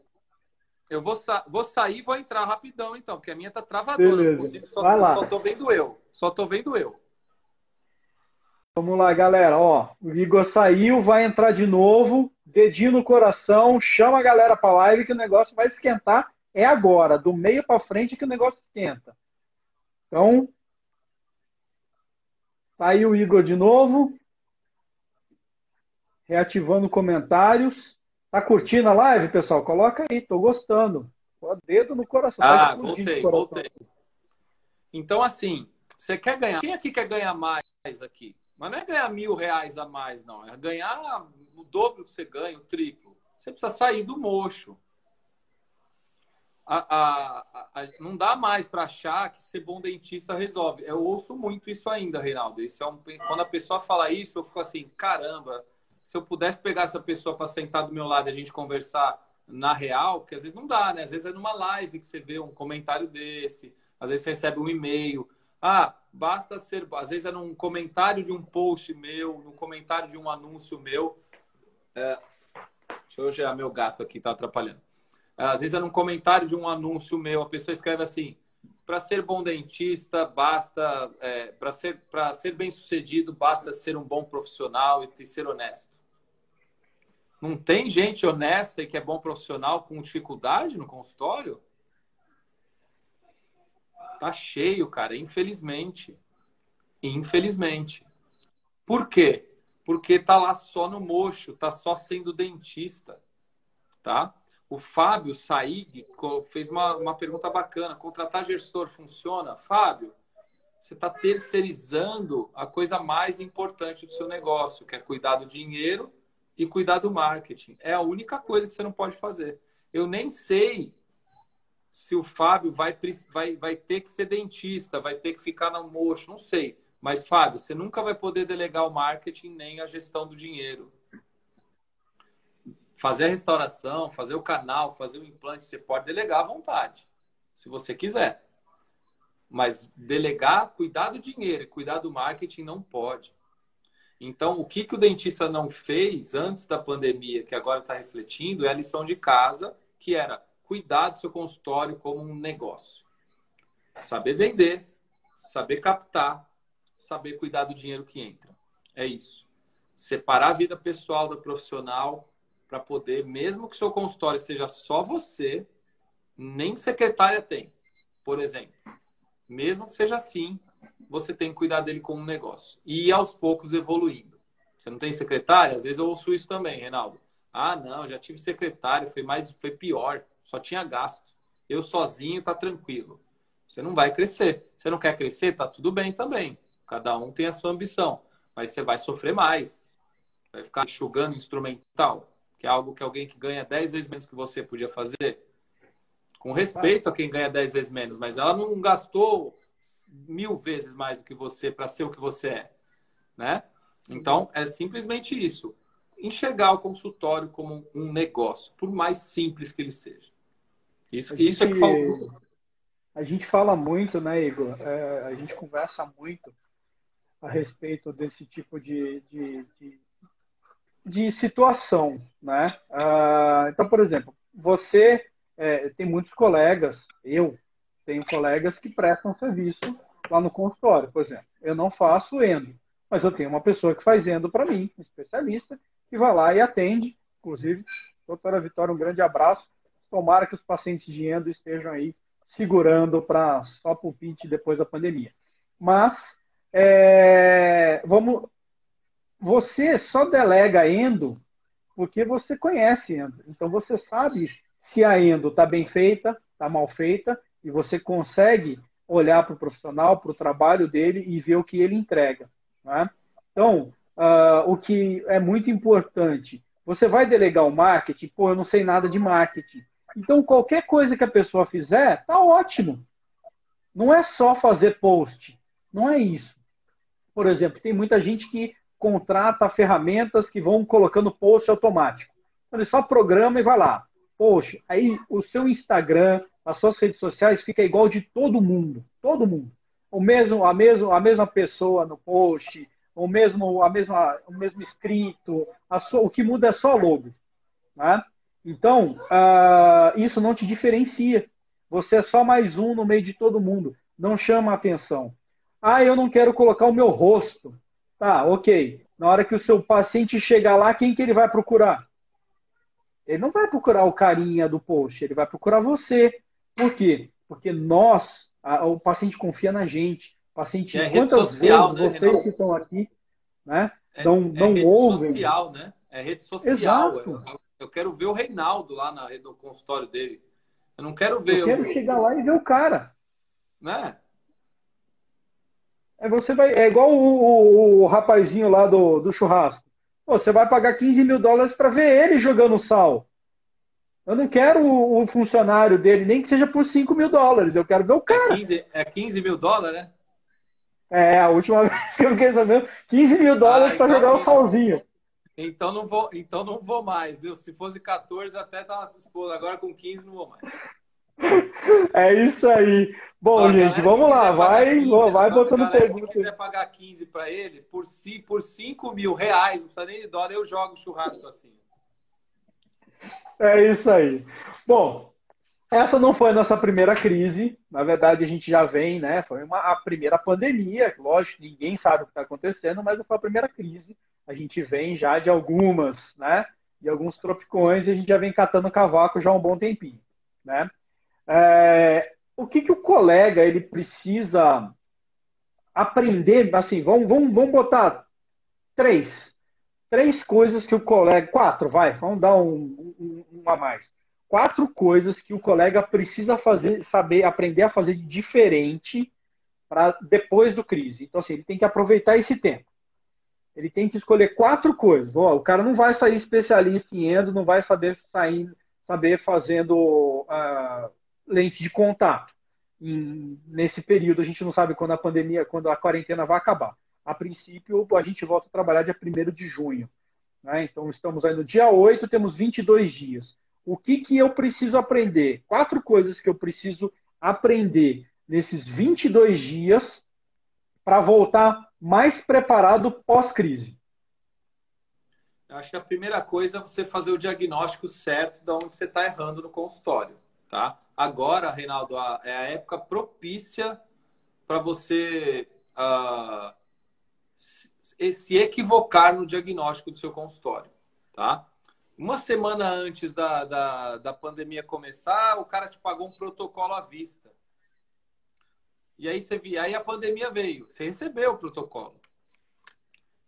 Eu vou, sa vou sair e vou entrar rapidão, então, porque a minha tá travadora. Consigo, só, Vai lá. só tô vendo eu. Só tô vendo eu. Vamos lá, galera. Ó, o Igor saiu, vai entrar de novo. Dedinho no coração, chama a galera para live que o negócio vai esquentar. É agora, do meio para frente que o negócio esquenta. Então, tá aí o Igor de novo. Reativando comentários. Tá curtindo a live, pessoal? Coloca aí, tô gostando. Pô, dedo no coração. Ah, voltei, coração. voltei. Então, assim, você quer ganhar? Quem aqui quer ganhar mais aqui? Mas não é ganhar mil reais a mais, não. É ganhar o dobro que você ganha, o triplo. Você precisa sair do mocho. A, a, a, não dá mais para achar que ser bom dentista resolve. Eu ouço muito isso ainda, Reinaldo. Isso é um, quando a pessoa fala isso, eu fico assim: caramba, se eu pudesse pegar essa pessoa para sentar do meu lado e a gente conversar na real, porque às vezes não dá, né? Às vezes é numa live que você vê um comentário desse, às vezes você recebe um e-mail. Ah, basta ser. Às vezes é num comentário de um post meu, no comentário de um anúncio meu. É, deixa eu gerar meu gato aqui, tá atrapalhando. É, às vezes é num comentário de um anúncio meu, a pessoa escreve assim: para ser bom dentista, basta. É, para ser, ser bem sucedido, basta ser um bom profissional e ser honesto. Não tem gente honesta e que é bom profissional com dificuldade no consultório? Tá cheio, cara, infelizmente. Infelizmente. Por quê? Porque tá lá só no mocho, tá só sendo dentista, tá? O Fábio Saig fez uma, uma pergunta bacana. Contratar gestor funciona? Fábio, você está terceirizando a coisa mais importante do seu negócio, que é cuidar do dinheiro e cuidar do marketing. É a única coisa que você não pode fazer. Eu nem sei se o Fábio vai, vai, vai ter que ser dentista, vai ter que ficar no mocho, não sei. Mas, Fábio, você nunca vai poder delegar o marketing nem a gestão do dinheiro. Fazer a restauração, fazer o canal, fazer o implante, você pode delegar à vontade, se você quiser. Mas delegar, cuidar do dinheiro e cuidar do marketing não pode. Então, o que, que o dentista não fez antes da pandemia, que agora está refletindo, é a lição de casa, que era cuidar do seu consultório como um negócio. Saber vender, saber captar, saber cuidar do dinheiro que entra. É isso. Separar a vida pessoal da profissional para poder, mesmo que seu consultório seja só você, nem secretária tem, por exemplo. Mesmo que seja assim, você tem que cuidar dele como um negócio. E aos poucos evoluindo. Você não tem secretária? Às vezes eu ouço isso também, Reinaldo. Ah, não, já tive secretário, foi mais, foi pior só tinha gasto. Eu sozinho tá tranquilo. Você não vai crescer. Você não quer crescer, tá tudo bem também. Cada um tem a sua ambição, mas você vai sofrer mais. Vai ficar enxugando instrumental, que é algo que alguém que ganha 10 vezes menos que você podia fazer. Com respeito a quem ganha 10 vezes menos, mas ela não gastou mil vezes mais do que você para ser o que você é, né? Então, é simplesmente isso. Enxergar o consultório como um negócio, por mais simples que ele seja. Isso, gente, isso é que faltou. A gente fala muito, né, Igor? É, a gente conversa muito. a respeito desse tipo de, de, de, de situação. Né? Ah, então, por exemplo, você é, tem muitos colegas, eu tenho colegas que prestam serviço lá no consultório, por exemplo. Eu não faço endo, mas eu tenho uma pessoa que faz endo para mim, um especialista, que vai lá e atende. Inclusive, doutora Vitória, um grande abraço. Tomara que os pacientes de endo estejam aí segurando para só pulpite depois da pandemia. Mas é, vamos, você só delega endo porque você conhece endo. Então você sabe se a endo está bem feita, está mal feita, e você consegue olhar para o profissional, para o trabalho dele e ver o que ele entrega. Né? Então, uh, o que é muito importante, você vai delegar o marketing, pô, eu não sei nada de marketing. Então, qualquer coisa que a pessoa fizer, tá ótimo. Não é só fazer post. Não é isso. Por exemplo, tem muita gente que contrata ferramentas que vão colocando post automático. Então, ele só programa e vai lá. Poxa, aí o seu Instagram, as suas redes sociais fica igual de todo mundo. Todo mundo. O mesmo, a, mesmo, a mesma pessoa no post, o mesmo, a mesma, o mesmo escrito, sua, o que muda é só logo. Né? Então, uh, isso não te diferencia. Você é só mais um no meio de todo mundo. Não chama atenção. Ah, eu não quero colocar o meu rosto. Tá, ok. Na hora que o seu paciente chegar lá, quem que ele vai procurar? Ele não vai procurar o carinha do post, ele vai procurar você. Por quê? Porque nós, a, o paciente confia na gente. O paciente, é quantas social, vezes né, vocês que estão aqui, né, é, não, não é rede ouvem. social, né? É rede social. Eu, eu, quero ver o Reinaldo lá na, no consultório dele. Eu não quero ver. Eu quero o... chegar lá e ver o cara. Né? É, você vai, é igual o, o, o rapazinho lá do, do churrasco. Pô, você vai pagar 15 mil dólares para ver ele jogando sal. Eu não quero o, o, funcionário dele, nem que seja por 5 mil dólares. Eu quero ver o é cara. É 15, é 15 mil dólares, né? É, a última vez que eu fiquei sabendo, 15 mil dólares ah, para então jogar o salzinho. Então não vou, então não vou mais. Eu, se fosse 14, até tava disposto. Agora com 15 não vou mais. É isso aí. Bom, gente, vamos lá. Vai, 15, vai botando pergunta. Se quiser pagar 15 para ele, por, si, por 5 mil reais, não precisa nem de dólar, eu jogo churrasco assim. É isso aí. Bom, essa não foi a nossa primeira crise. Na verdade, a gente já vem, né? Foi uma, a primeira pandemia. Lógico, ninguém sabe o que está acontecendo, mas foi a primeira crise. A gente vem já de algumas, né? De alguns tropicões e a gente já vem catando cavaco já há um bom tempinho, né? É, o que, que o colega ele precisa aprender? Assim, vamos, vamos, vamos botar três. Três coisas que o colega. Quatro, vai, vamos dar um, um, um a mais. Quatro coisas que o colega precisa fazer, saber, aprender a fazer diferente para depois do crise. Então, assim, ele tem que aproveitar esse tempo. Ele tem que escolher quatro coisas. o cara não vai sair especialista em endo, não vai saber sair, saber fazendo uh, lente de contato. Nesse período, a gente não sabe quando a pandemia, quando a quarentena vai acabar. A princípio, a gente volta a trabalhar dia 1 de junho. Né? Então, estamos aí no dia 8, temos 22 dias. O que, que eu preciso aprender? Quatro coisas que eu preciso aprender nesses 22 dias para voltar mais preparado pós-crise. Eu acho que a primeira coisa é você fazer o diagnóstico certo de onde você está errando no consultório. Tá? Agora, Reinaldo, é a época propícia para você uh, se equivocar no diagnóstico do seu consultório. Tá? Uma semana antes da, da, da pandemia começar, o cara te pagou um protocolo à vista. E aí, você, aí a pandemia veio, você recebeu o protocolo.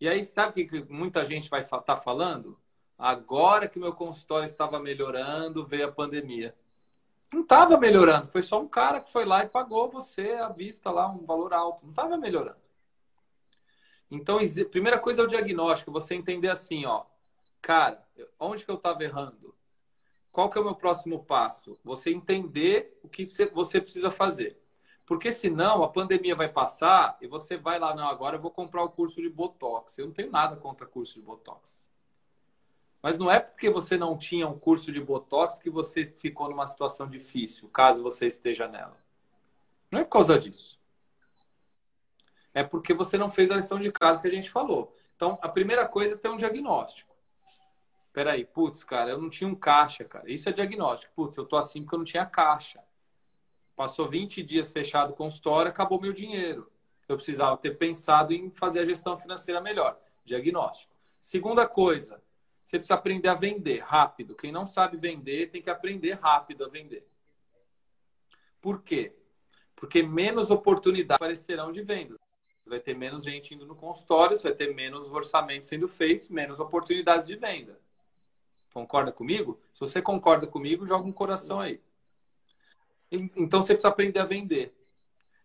E aí, sabe o que muita gente vai estar tá falando? Agora que meu consultório estava melhorando, veio a pandemia. Não estava melhorando. Foi só um cara que foi lá e pagou você à vista lá um valor alto. Não estava melhorando. Então, primeira coisa é o diagnóstico. Você entender assim, ó. Cara, onde que eu estava errando? Qual que é o meu próximo passo? Você entender o que você precisa fazer. Porque senão a pandemia vai passar e você vai lá, não, agora eu vou comprar o curso de Botox. Eu não tenho nada contra curso de Botox. Mas não é porque você não tinha um curso de Botox que você ficou numa situação difícil, caso você esteja nela. Não é por causa disso. é porque você não fez a lição de casa que a gente falou. Então, a primeira coisa é ter um diagnóstico. Peraí, putz, cara, eu não tinha um caixa, cara. Isso é diagnóstico. Putz, eu tô assim porque eu não tinha caixa. Passou 20 dias fechado o consultório, acabou meu dinheiro. Eu precisava ter pensado em fazer a gestão financeira melhor. Diagnóstico. Segunda coisa, você precisa aprender a vender rápido. Quem não sabe vender tem que aprender rápido a vender. Por quê? Porque menos oportunidades aparecerão de vendas. Vai ter menos gente indo no consultório, vai ter menos orçamentos sendo feitos, menos oportunidades de venda. Concorda comigo? Se você concorda comigo, joga um coração aí. Então você precisa aprender a vender.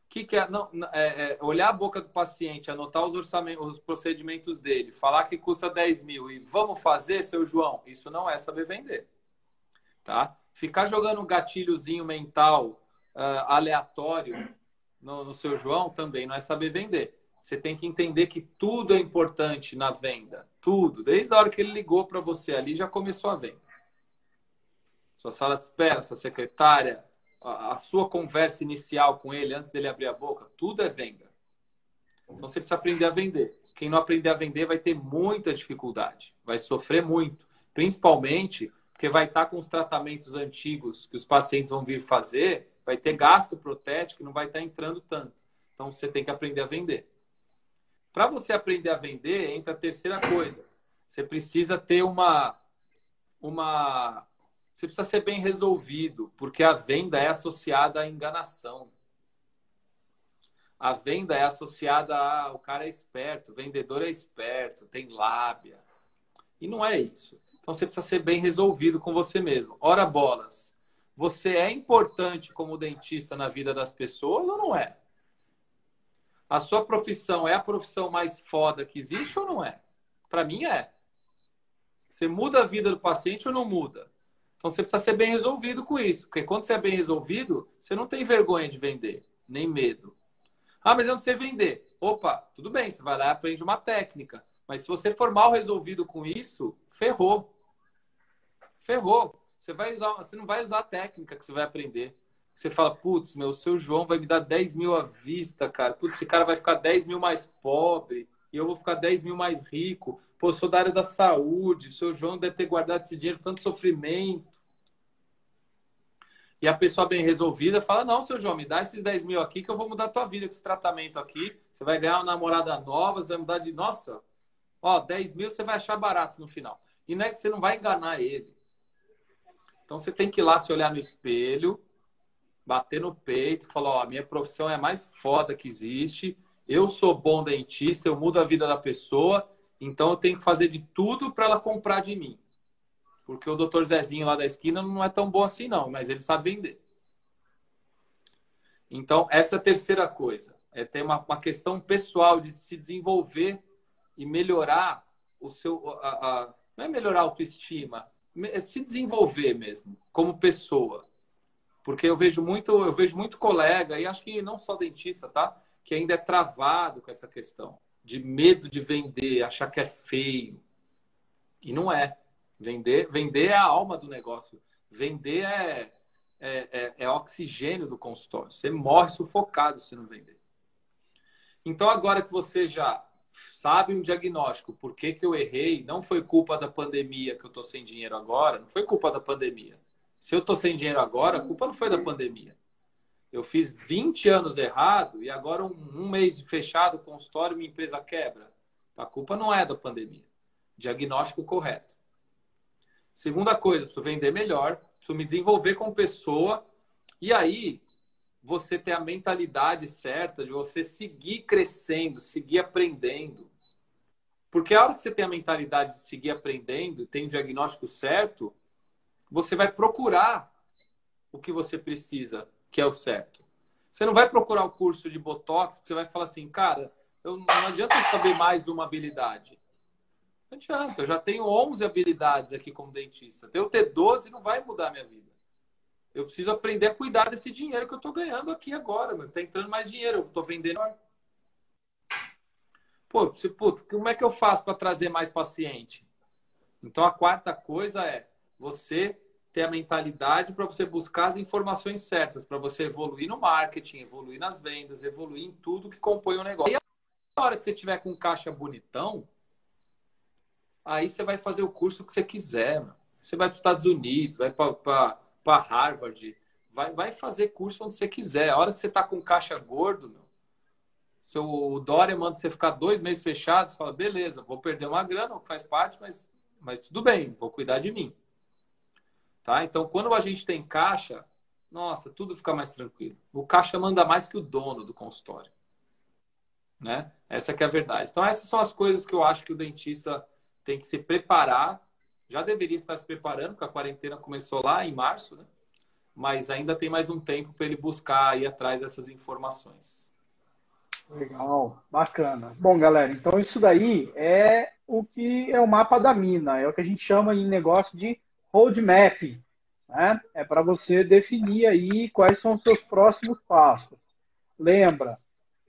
O que, que é, não, é, é, olhar a boca do paciente, anotar os orçamentos, os procedimentos dele, falar que custa 10 mil e vamos fazer, seu João, isso não é saber vender. Tá? Ficar jogando um gatilhozinho mental uh, aleatório no, no seu João também não é saber vender. Você tem que entender que tudo é importante na venda. Tudo. Desde a hora que ele ligou para você ali, já começou a venda. Sua sala de espera, sua secretária, a, sua conversa inicial com ele antes dele abrir a boca, tudo é venda. Então você precisa aprender a vender. Quem não aprender a vender vai ter muita dificuldade, vai sofrer muito, principalmente porque vai estar com os tratamentos antigos que os pacientes vão vir fazer, vai ter gasto protético e não vai estar entrando tanto. Então você tem que aprender a vender. Para você aprender a vender, entra a terceira coisa. Você precisa ter uma uma você precisa ser bem resolvido, porque a venda é associada à enganação. A venda é associada a o cara é esperto, o vendedor é esperto, tem lábia. E não é isso. Então você precisa ser bem resolvido com você mesmo. Ora bolas. Você é importante como dentista na vida das pessoas ou não é? A sua profissão é a profissão mais foda que existe ou não é? Para mim é. Você muda a vida do paciente ou não muda? Então você precisa ser bem resolvido com isso, porque quando você é bem resolvido, você não tem vergonha de vender, nem medo. Ah, mas eu não sei vender. Opa, tudo bem, você vai lá e aprende uma técnica. Mas se você for mal resolvido com isso, ferrou. Ferrou. Você, vai usar, você não vai usar a técnica que você vai aprender. Você fala, putz, meu, seu João vai me dar 10 mil à vista, cara. Putz, esse cara vai ficar 10 mil mais pobre e eu vou ficar 10 mil mais rico. Pô, sou da área da saúde, o seu João deve ter guardado esse dinheiro, tanto sofrimento. E a pessoa bem resolvida fala: Não, seu João, me dá esses 10 mil aqui que eu vou mudar a tua vida com esse tratamento aqui. Você vai ganhar uma namorada nova, você vai mudar de. Nossa, ó, 10 mil você vai achar barato no final. E não é que você não vai enganar ele. Então você tem que ir lá se olhar no espelho, bater no peito falar: Ó, a minha profissão é a mais foda que existe eu sou bom dentista, eu mudo a vida da pessoa, então eu tenho que fazer de tudo para ela comprar de mim. Porque o doutor Zezinho lá da esquina não é tão bom assim, não, mas ele sabe vender. Então, essa é a terceira coisa. É ter uma, uma questão pessoal de se desenvolver e melhorar o seu. A, a, não é melhorar a autoestima, é se desenvolver mesmo, como pessoa. Porque eu vejo muito, eu vejo muito colega, e acho que não só dentista, tá? que ainda é travado com essa questão de medo de vender, achar que é feio. E não é. Vender, vender é a alma do negócio. Vender é, é, é, é oxigênio do consultório. Você morre sufocado se não vender. Então, agora que você já sabe um diagnóstico, por que, que eu errei, não foi culpa da pandemia que eu estou sem dinheiro agora, não foi culpa da pandemia. Se eu estou sem dinheiro agora, a culpa não foi da pandemia eu fiz 20 anos errado e agora um, um mês fechado consultório minha empresa quebra. A culpa não é da pandemia. Diagnóstico correto. Segunda coisa, preciso vender melhor, preciso me desenvolver como pessoa e aí você ter a mentalidade certa de você seguir crescendo, seguir aprendendo. Porque a hora que você tem a mentalidade de seguir aprendendo, tem o diagnóstico certo, você vai procurar o que você precisa que é o certo. Você não vai procurar o curso de Botox, você vai falar assim, cara, eu, não adianta eu saber mais uma habilidade. Não adianta, eu já tenho 11 habilidades aqui como dentista. Eu ter 12 não vai mudar a minha vida. Eu preciso aprender a cuidar desse dinheiro que eu estou ganhando aqui agora. Meu. Tá entrando mais dinheiro, eu estou vendendo. Pô, você, puto, como é que eu faço para trazer mais paciente? Então a quarta coisa é você ter a mentalidade para você buscar as informações certas, para você evoluir no marketing, evoluir nas vendas, evoluir em tudo que compõe o negócio. hora que você tiver com caixa bonitão, aí você vai fazer o curso que você quiser. Mano. Você vai para os Estados Unidos, vai para Harvard, vai, vai fazer curso onde você quiser. A hora que você está com caixa gordo, meu, seu Dória manda você ficar dois meses fechado, você fala, beleza, vou perder uma grana, o faz parte, mas, mas tudo bem, vou cuidar de mim. Tá? Então, quando a gente tem caixa, nossa, tudo fica mais tranquilo. O caixa manda mais que o dono do consultório. Né? Essa é a verdade. Então, essas são as coisas que eu acho que o dentista tem que se preparar. Já deveria estar se preparando, porque a quarentena começou lá em março, né? mas ainda tem mais um tempo para ele buscar ir atrás dessas informações. Legal, bacana. Bom, galera, então isso daí é o que é o mapa da mina, é o que a gente chama em negócio de roadmap. Né? É para você definir aí quais são os seus próximos passos. Lembra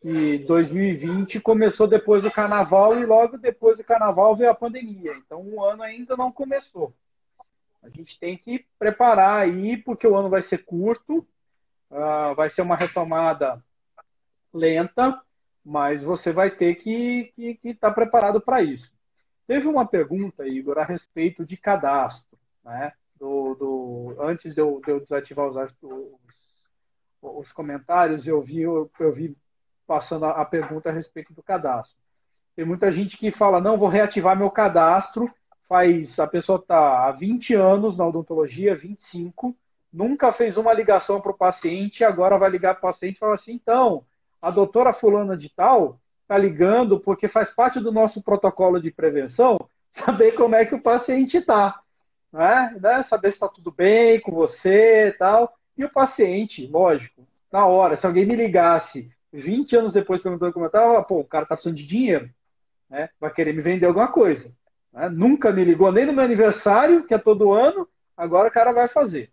que 2020 começou depois do carnaval e logo depois do carnaval veio a pandemia. Então o ano ainda não começou. A gente tem que preparar aí, porque o ano vai ser curto, uh, vai ser uma retomada lenta, mas você vai ter que estar tá preparado para isso. Teve uma pergunta, Igor, a respeito de cadastro. Né? Do, do, antes de eu, de eu desativar os, os, os, comentários, eu vi, eu, vi passando a, a pergunta a respeito do cadastro. Tem muita gente que fala, não, vou reativar meu cadastro, faz a pessoa está há 20 anos na odontologia, 25, nunca fez uma ligação para o paciente, agora vai ligar para o paciente e fala assim, então, a doutora fulana de tal está ligando porque faz parte do nosso protocolo de prevenção saber como é que o paciente está né? né? Saber se está tudo bem com você e tal. E o paciente, lógico, na hora, se alguém me ligasse 20 anos depois perguntando como eu estava, pô, o cara está precisando de dinheiro, né? Vai querer me vender alguma coisa. Né? Nunca me ligou nem no meu aniversário, que é todo ano, agora o cara vai fazer.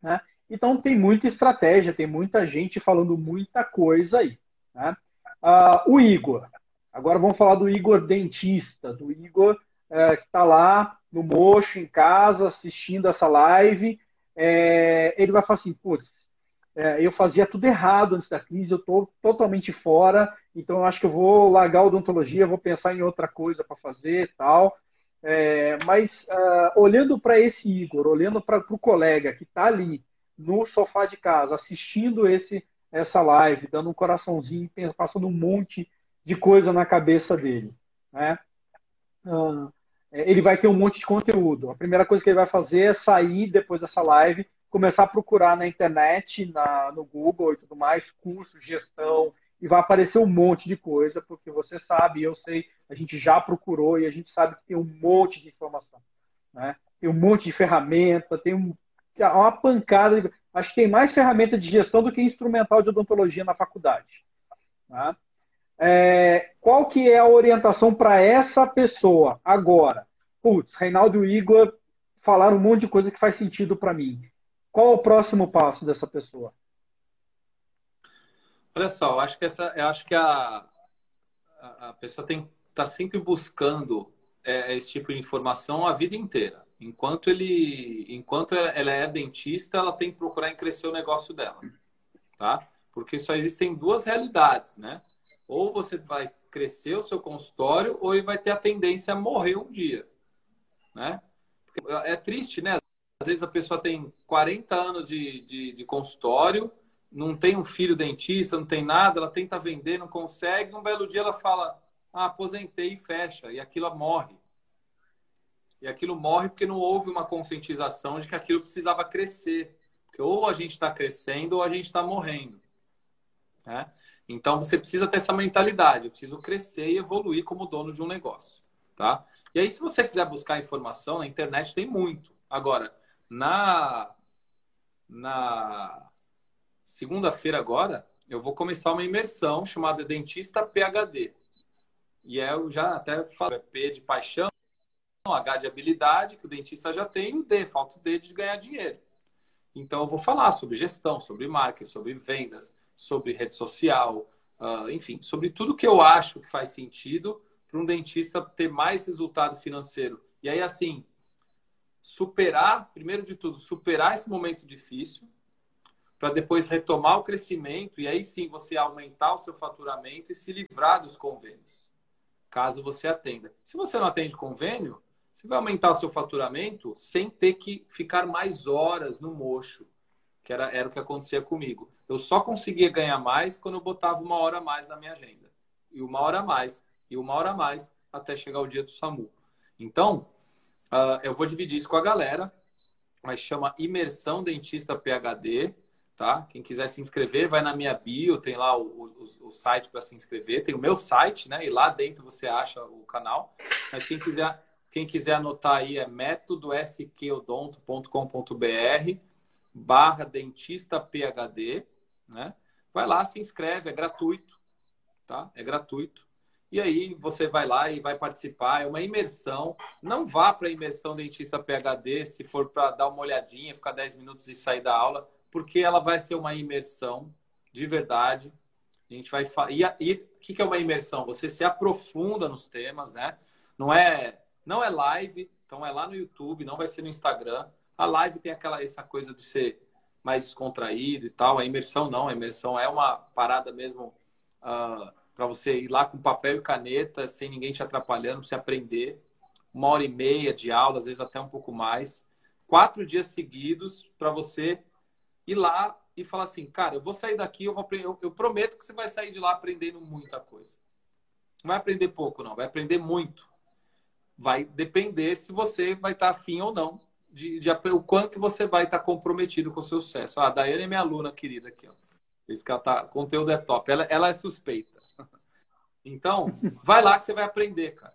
Né? Então tem muita estratégia, tem muita gente falando muita coisa aí. Né? Ah, o Igor. Agora vamos falar do Igor dentista, do Igor é, que está lá no mocho, em casa, assistindo essa live, é, ele vai falar assim, putz, é, eu fazia tudo errado antes da crise, eu estou totalmente fora, então eu acho que eu vou largar a odontologia, vou pensar em outra coisa para fazer tal. É, mas uh, olhando para esse Igor, olhando para o colega que está ali no sofá de casa, assistindo esse, essa live, dando um coraçãozinho, passando um monte de coisa na cabeça dele. Né? Uh, ele vai ter um monte de conteúdo. A primeira coisa que ele vai fazer é sair depois dessa live, começar a procurar na internet, na, no Google e tudo mais, curso, gestão, e vai aparecer um monte de coisa, porque você sabe, eu sei, a gente já procurou e a gente sabe que tem um monte de informação. Né? Tem um monte de ferramenta, tem um, uma pancada. De, acho que tem mais ferramenta de gestão do que instrumental de odontologia na faculdade. Tá? É, qual que é a orientação para essa pessoa agora? Putz, Reinaldo e Igor falaram um monte de coisa que faz sentido para mim. Qual o próximo passo dessa pessoa? Olha só, eu acho que essa, eu acho que a, a, a pessoa tem tá sempre buscando é, esse tipo de informação a vida inteira. Enquanto ele, enquanto ela é dentista, ela tem que procurar em crescer o negócio dela, tá? Porque só existem duas realidades, né? Ou você vai crescer o seu consultório, ou ele vai ter a tendência a morrer um dia. Né? É triste, né? Às vezes a pessoa tem 40 anos de, de, de consultório, não tem um filho dentista, não tem nada, ela tenta vender, não consegue, um belo dia ela fala, ah, aposentei e fecha, e aquilo morre. E aquilo morre porque não houve uma conscientização de que aquilo precisava crescer. Porque ou a gente está crescendo ou a gente está morrendo. Né? Então você precisa ter essa mentalidade. Eu preciso crescer e evoluir como dono de um negócio, tá? E aí, se você quiser buscar informação na internet, tem muito. Agora, na na segunda-feira agora, eu vou começar uma imersão chamada Dentista PhD. E é, eu já até falo, é P de paixão, H de habilidade, que o dentista já tem, e o D, falta o D de ganhar dinheiro. Então, eu vou falar sobre gestão, sobre marketing, sobre vendas, sobre rede social, uh, enfim, sobre tudo que eu acho que faz sentido para um dentista ter mais resultado financeiro. E aí, assim, superar, primeiro de tudo, superar esse momento difícil, para depois retomar o crescimento e aí sim você aumentar o seu faturamento e se livrar dos convênios, caso você atenda. Se você não atende convênio, você vai aumentar o seu faturamento sem ter que ficar mais horas no mocho, que era, era o que acontecia comigo. Eu só conseguia ganhar mais quando eu botava uma hora a mais na minha agenda. E uma hora a mais, e uma hora a mais, até chegar o dia do SAMU. Então, uh, eu vou dividir isso com a galera, mas chama Imersão Dentista PHD tá? Quem quiser se inscrever, vai na minha bio, tem lá o, o, o site para se inscrever, tem o meu site, né? E lá dentro você acha o canal. Mas quem quiser, quem quiser anotar aí é métodosqodonto.com.br barra dentista PHD, né? Vai lá, se inscreve, é gratuito, tá? É gratuito. E aí você vai lá e vai participar, é uma imersão. Não vá para a imersão dentista PHD se for para dar uma olhadinha, ficar 10 minutos e sair da aula porque ela vai ser uma imersão de verdade. A gente vai e o que é uma imersão? Você se aprofunda nos temas, né? Não é não é live, então é lá no YouTube, não vai ser no Instagram. A live tem aquela essa coisa de ser mais descontraído e tal. A imersão não, a imersão é uma parada mesmo uh, ah, para você ir lá com papel e caneta, sem ninguém te atrapalhando, para você aprender. Uma hora e meia de aula, às vezes até um pouco mais. Quatro dias seguidos para você ir lá e falar assim, cara, eu vou sair daqui, eu, vou eu, eu prometo que você vai sair de lá aprendendo muita coisa. Não vai aprender pouco, não, vai aprender muito. Vai depender se você vai estar afim ou não, de, de, o quanto você vai estar comprometido com o seu sucesso. Ah, a Daiane é minha aluna querida aqui, ó. Diz que ela tá, conteúdo é top. Ela, ela é suspeita. Então, vai lá que você vai aprender, cara.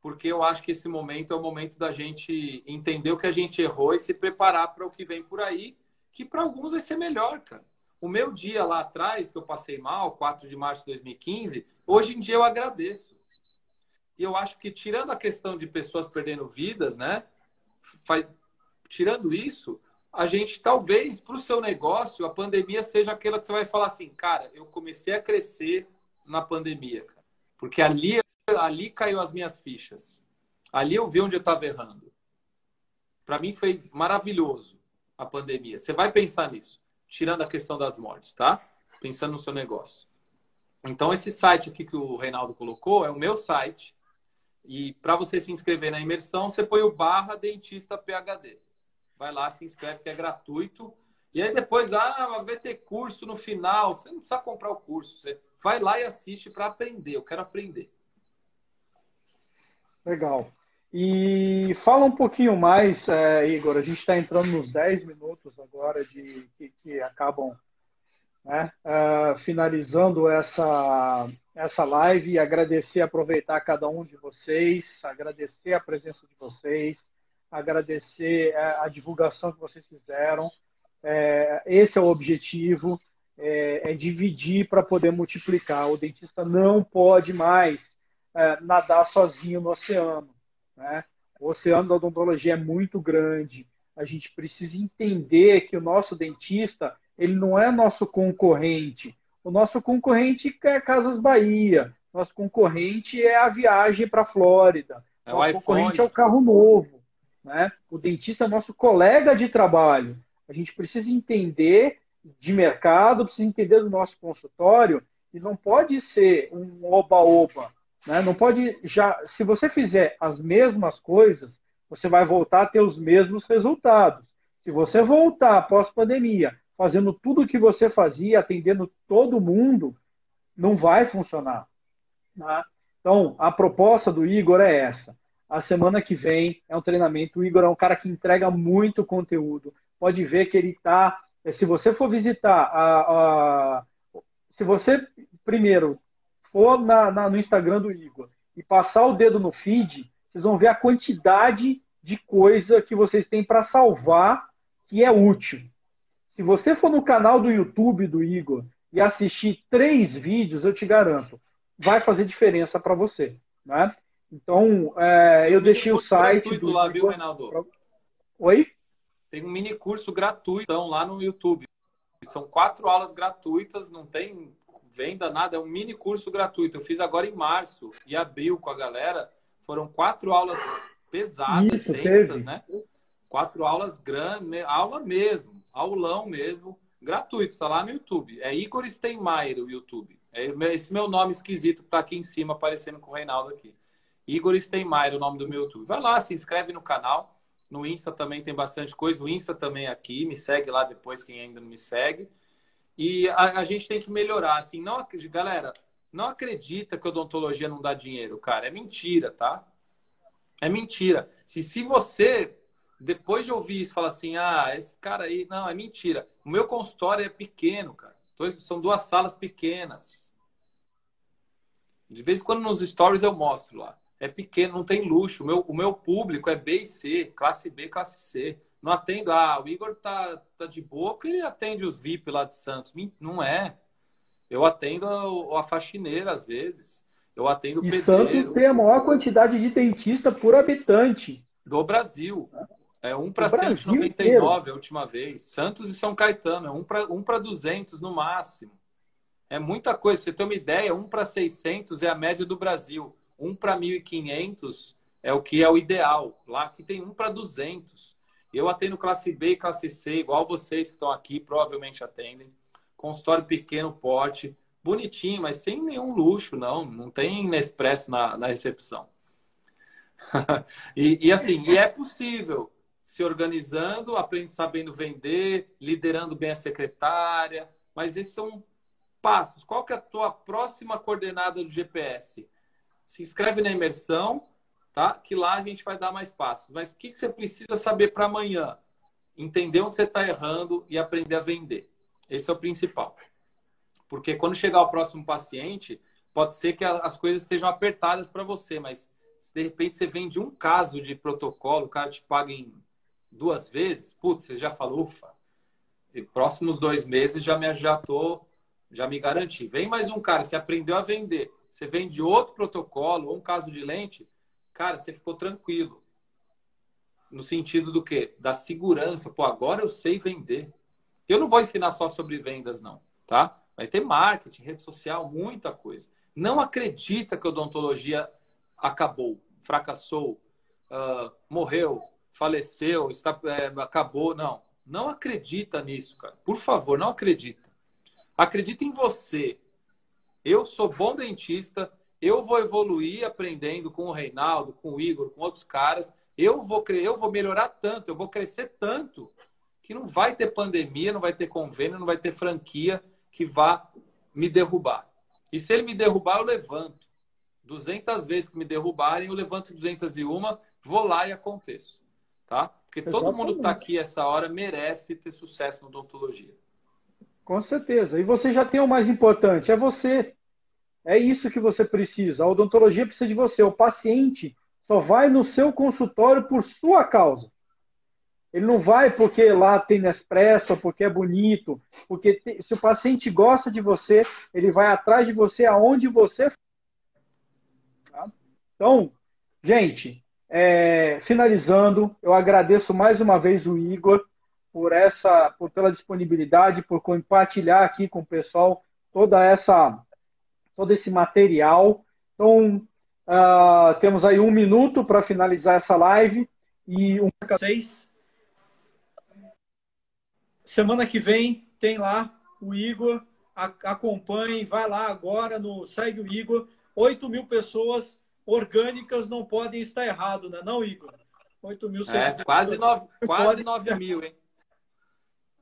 Porque eu acho que esse momento é o momento da gente entender o que a gente errou e se preparar para o que vem por aí que para alguns vai ser melhor, cara. O meu dia lá atrás, que eu passei mal, 4 de março de 2015, hoje em dia eu agradeço. E eu acho que, tirando a questão de pessoas perdendo vidas, né? Faz... Tirando isso, a gente talvez, para o seu negócio, a pandemia seja aquela que você vai falar assim, cara, eu comecei a crescer na pandemia, cara. Porque ali, ali caiu as minhas fichas. Ali eu vi onde eu estava errando. Para mim foi maravilhoso a pandemia. Você vai pensar nisso, tirando a questão das mortes, tá? Pensando no seu negócio. Então, esse site aqui que o Reinaldo colocou é o meu site. E para você se inscrever na imersão, você põe o barra dentista PHD. Vai lá, se inscreve, que é gratuito. E aí depois, ah, vai ter curso no final. Você não precisa comprar o curso. Você vai lá e assiste para aprender. Eu quero aprender. Legal. E fala um pouquinho mais, é, Igor. A gente está entrando nos 10 minutos agora de que, que acabam né, uh, finalizando essa, essa live e agradecer, aproveitar cada um de vocês, agradecer a presença de vocês, agradecer a, é, a divulgação que vocês fizeram. É, esse é o objetivo, é, é dividir para poder multiplicar. O dentista não pode mais é, nadar sozinho no oceano. Né? O oceano da odontologia é muito grande. A gente precisa entender que o nosso dentista ele não é nosso concorrente. O nosso concorrente é Casas Bahia. Nosso concorrente é a viagem para a Flórida. É nosso concorrente é o carro novo. Né? O dentista é nosso colega de trabalho. A gente precisa entender de mercado, precisa entender do nosso consultório e não pode ser um oba-oba. Né? Não pode já. Se você fizer as mesmas coisas, você vai voltar a ter os mesmos resultados. Se você voltar após pandemia, fazendo tudo o que você fazia, atendendo todo mundo, não vai funcionar. Né? Então, a proposta do Igor é essa. A semana que vem é um treinamento. O Igor é um cara que entrega muito conteúdo. Pode ver que ele está. Se você for visitar a, a se você primeiro for na, na, no Instagram do Igor e passar o dedo no feed, vocês vão ver a quantidade de coisa que vocês têm para salvar que é útil. Se você for no canal do YouTube do Igor e assistir três vídeos, eu te garanto, vai fazer diferença para você. Né? Então, é, eu deixei o site. Do lá, viu, Reinaldo? Oi? Tem um mini curso gratuito então, lá no YouTube. São quatro aulas gratuitas, não tem venda, nada, é um mini curso gratuito. Eu fiz agora em março e abril com a galera. Foram quatro aulas pesadas, Isso, densas, teve. né? Quatro aulas grandes, aula mesmo. Aulão mesmo, gratuito, tá lá no YouTube. É Igor Steinmeier o YouTube. É esse meu nome esquisito que tá aqui em cima aparecendo com o Reinaldo aqui. Igor Steinmeier, o nome do meu YouTube. Vai lá, se inscreve no canal. No Insta também tem bastante coisa. O Insta também é aqui. Me segue lá depois, quem ainda não me segue. E a, a gente tem que melhorar. Assim, não, galera, não acredita que odontologia não dá dinheiro, cara. É mentira, tá? É mentira. Se, se você, depois de ouvir isso, fala assim, ah, esse cara aí, não, é mentira. O meu consultório é pequeno, cara. São duas salas pequenas. De vez em quando nos stories eu mostro lá. É pequeno, não tem luxo. O meu, o meu público é B e C, classe B, classe C. Não atendo, ah, o Igor tá, tá de boa porque ele atende os VIP lá de Santos. Não é. Eu atendo a, a faxineira às vezes. Eu atendo o pedreiro. Santos tem a maior quantidade de dentista por habitante. Do Brasil. É um para 199 a última vez. Santos e São Caetano, é um para um 200 no máximo. É muita coisa. Pra você ter uma ideia, um para 600 é a média do Brasil. Um para 1.500 é o que é o ideal. Lá que tem um para 200. Eu atendo classe B e classe C, igual vocês que estão aqui, provavelmente atendem consultório pequeno, porte, bonitinho, mas sem nenhum luxo, não. Não tem Nespresso na, na recepção. e, e, assim, e é possível se organizando, aprendendo, sabendo vender, liderando bem a secretária, mas esses são passos. Qual que é a tua próxima coordenada do GPS? Se inscreve na imersão, tá? Que lá a gente vai dar mais passos. Mas o que, que você precisa saber para amanhã? Entender onde você está errando e aprender a vender. Esse é o principal. Porque quando chegar o próximo paciente, pode ser que as coisas estejam apertadas para você, mas se de repente você vende um caso de protocolo, o cara te paga em duas vezes, putz, você já falou, ufa, e próximos dois meses já me já tô, já me garanti. Vem mais um cara, você aprendeu a vender, você vende outro protocolo ou um caso de lente, cara, você ficou tranquilo. No sentido do quê? Da segurança. Pô, agora eu sei vender. Eu não vou ensinar só sobre vendas, não, tá? Vai ter marketing, rede social, muita coisa. Não acredita que a odontologia acabou, fracassou, uh, morreu, faleceu, está, é, acabou. Não, não acredita nisso, cara. Por favor, não acredita. Acredita em você. Eu sou bom dentista, eu vou evoluir aprendendo com o Reinaldo, com o Igor, com outros caras. Eu vou, eu vou melhorar tanto, eu vou crescer tanto que não vai ter pandemia, não vai ter convênio, não vai ter franquia que vá me derrubar. E se ele me derrubar, eu levanto. 200 vezes que me derrubarem, eu levanto 201, vou lá e aconteço. Tá? Porque Exatamente. todo mundo que está aqui essa hora merece ter sucesso na odontologia. Com certeza. E você já tem o mais importante, é você. É isso que você precisa. A odontologia precisa de você. O paciente só vai no seu consultório por sua causa. Ele não vai porque lá tem Nespresso, porque é bonito, porque se o paciente gosta de você, ele vai atrás de você aonde você tá? Então, gente, é, finalizando, eu agradeço mais uma vez o Igor por essa, por pela disponibilidade, por compartilhar aqui com o pessoal toda essa, todo esse material. Então, uh, temos aí um minuto para finalizar essa live e um seis Semana que vem tem lá o Igor. Acompanhe, vai lá agora no segue o Igor. 8 mil pessoas orgânicas não podem estar errado, né? Não, Igor? 8 mil é, quase 9, quase 9 mil, hein?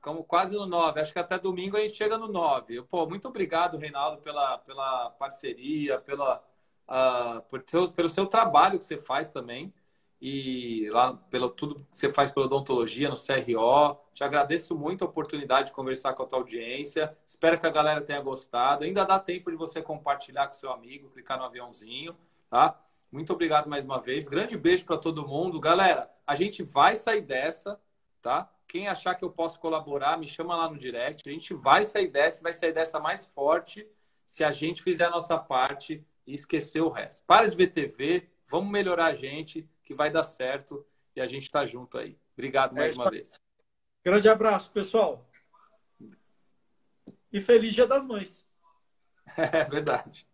Como quase no 9. Acho que até domingo a gente chega no 9. Pô, muito obrigado, Reinaldo, pela, pela parceria, pela, uh, por, pelo seu trabalho que você faz também e lá pelo tudo que você faz pela odontologia no CRO. Te agradeço muito a oportunidade de conversar com a tua audiência. Espero que a galera tenha gostado. Ainda dá tempo de você compartilhar com seu amigo, clicar no aviãozinho, tá? Muito obrigado mais uma vez. Grande beijo para todo mundo. Galera, a gente vai sair dessa, tá? Quem achar que eu posso colaborar, me chama lá no direct. A gente vai sair dessa, vai sair dessa mais forte se a gente fizer a nossa parte e esquecer o resto. Para de ver TV, vamos melhorar a gente que vai dar certo e a gente está junto aí. Obrigado mais é, uma vez. Grande abraço, pessoal. E feliz Dia das Mães. É verdade.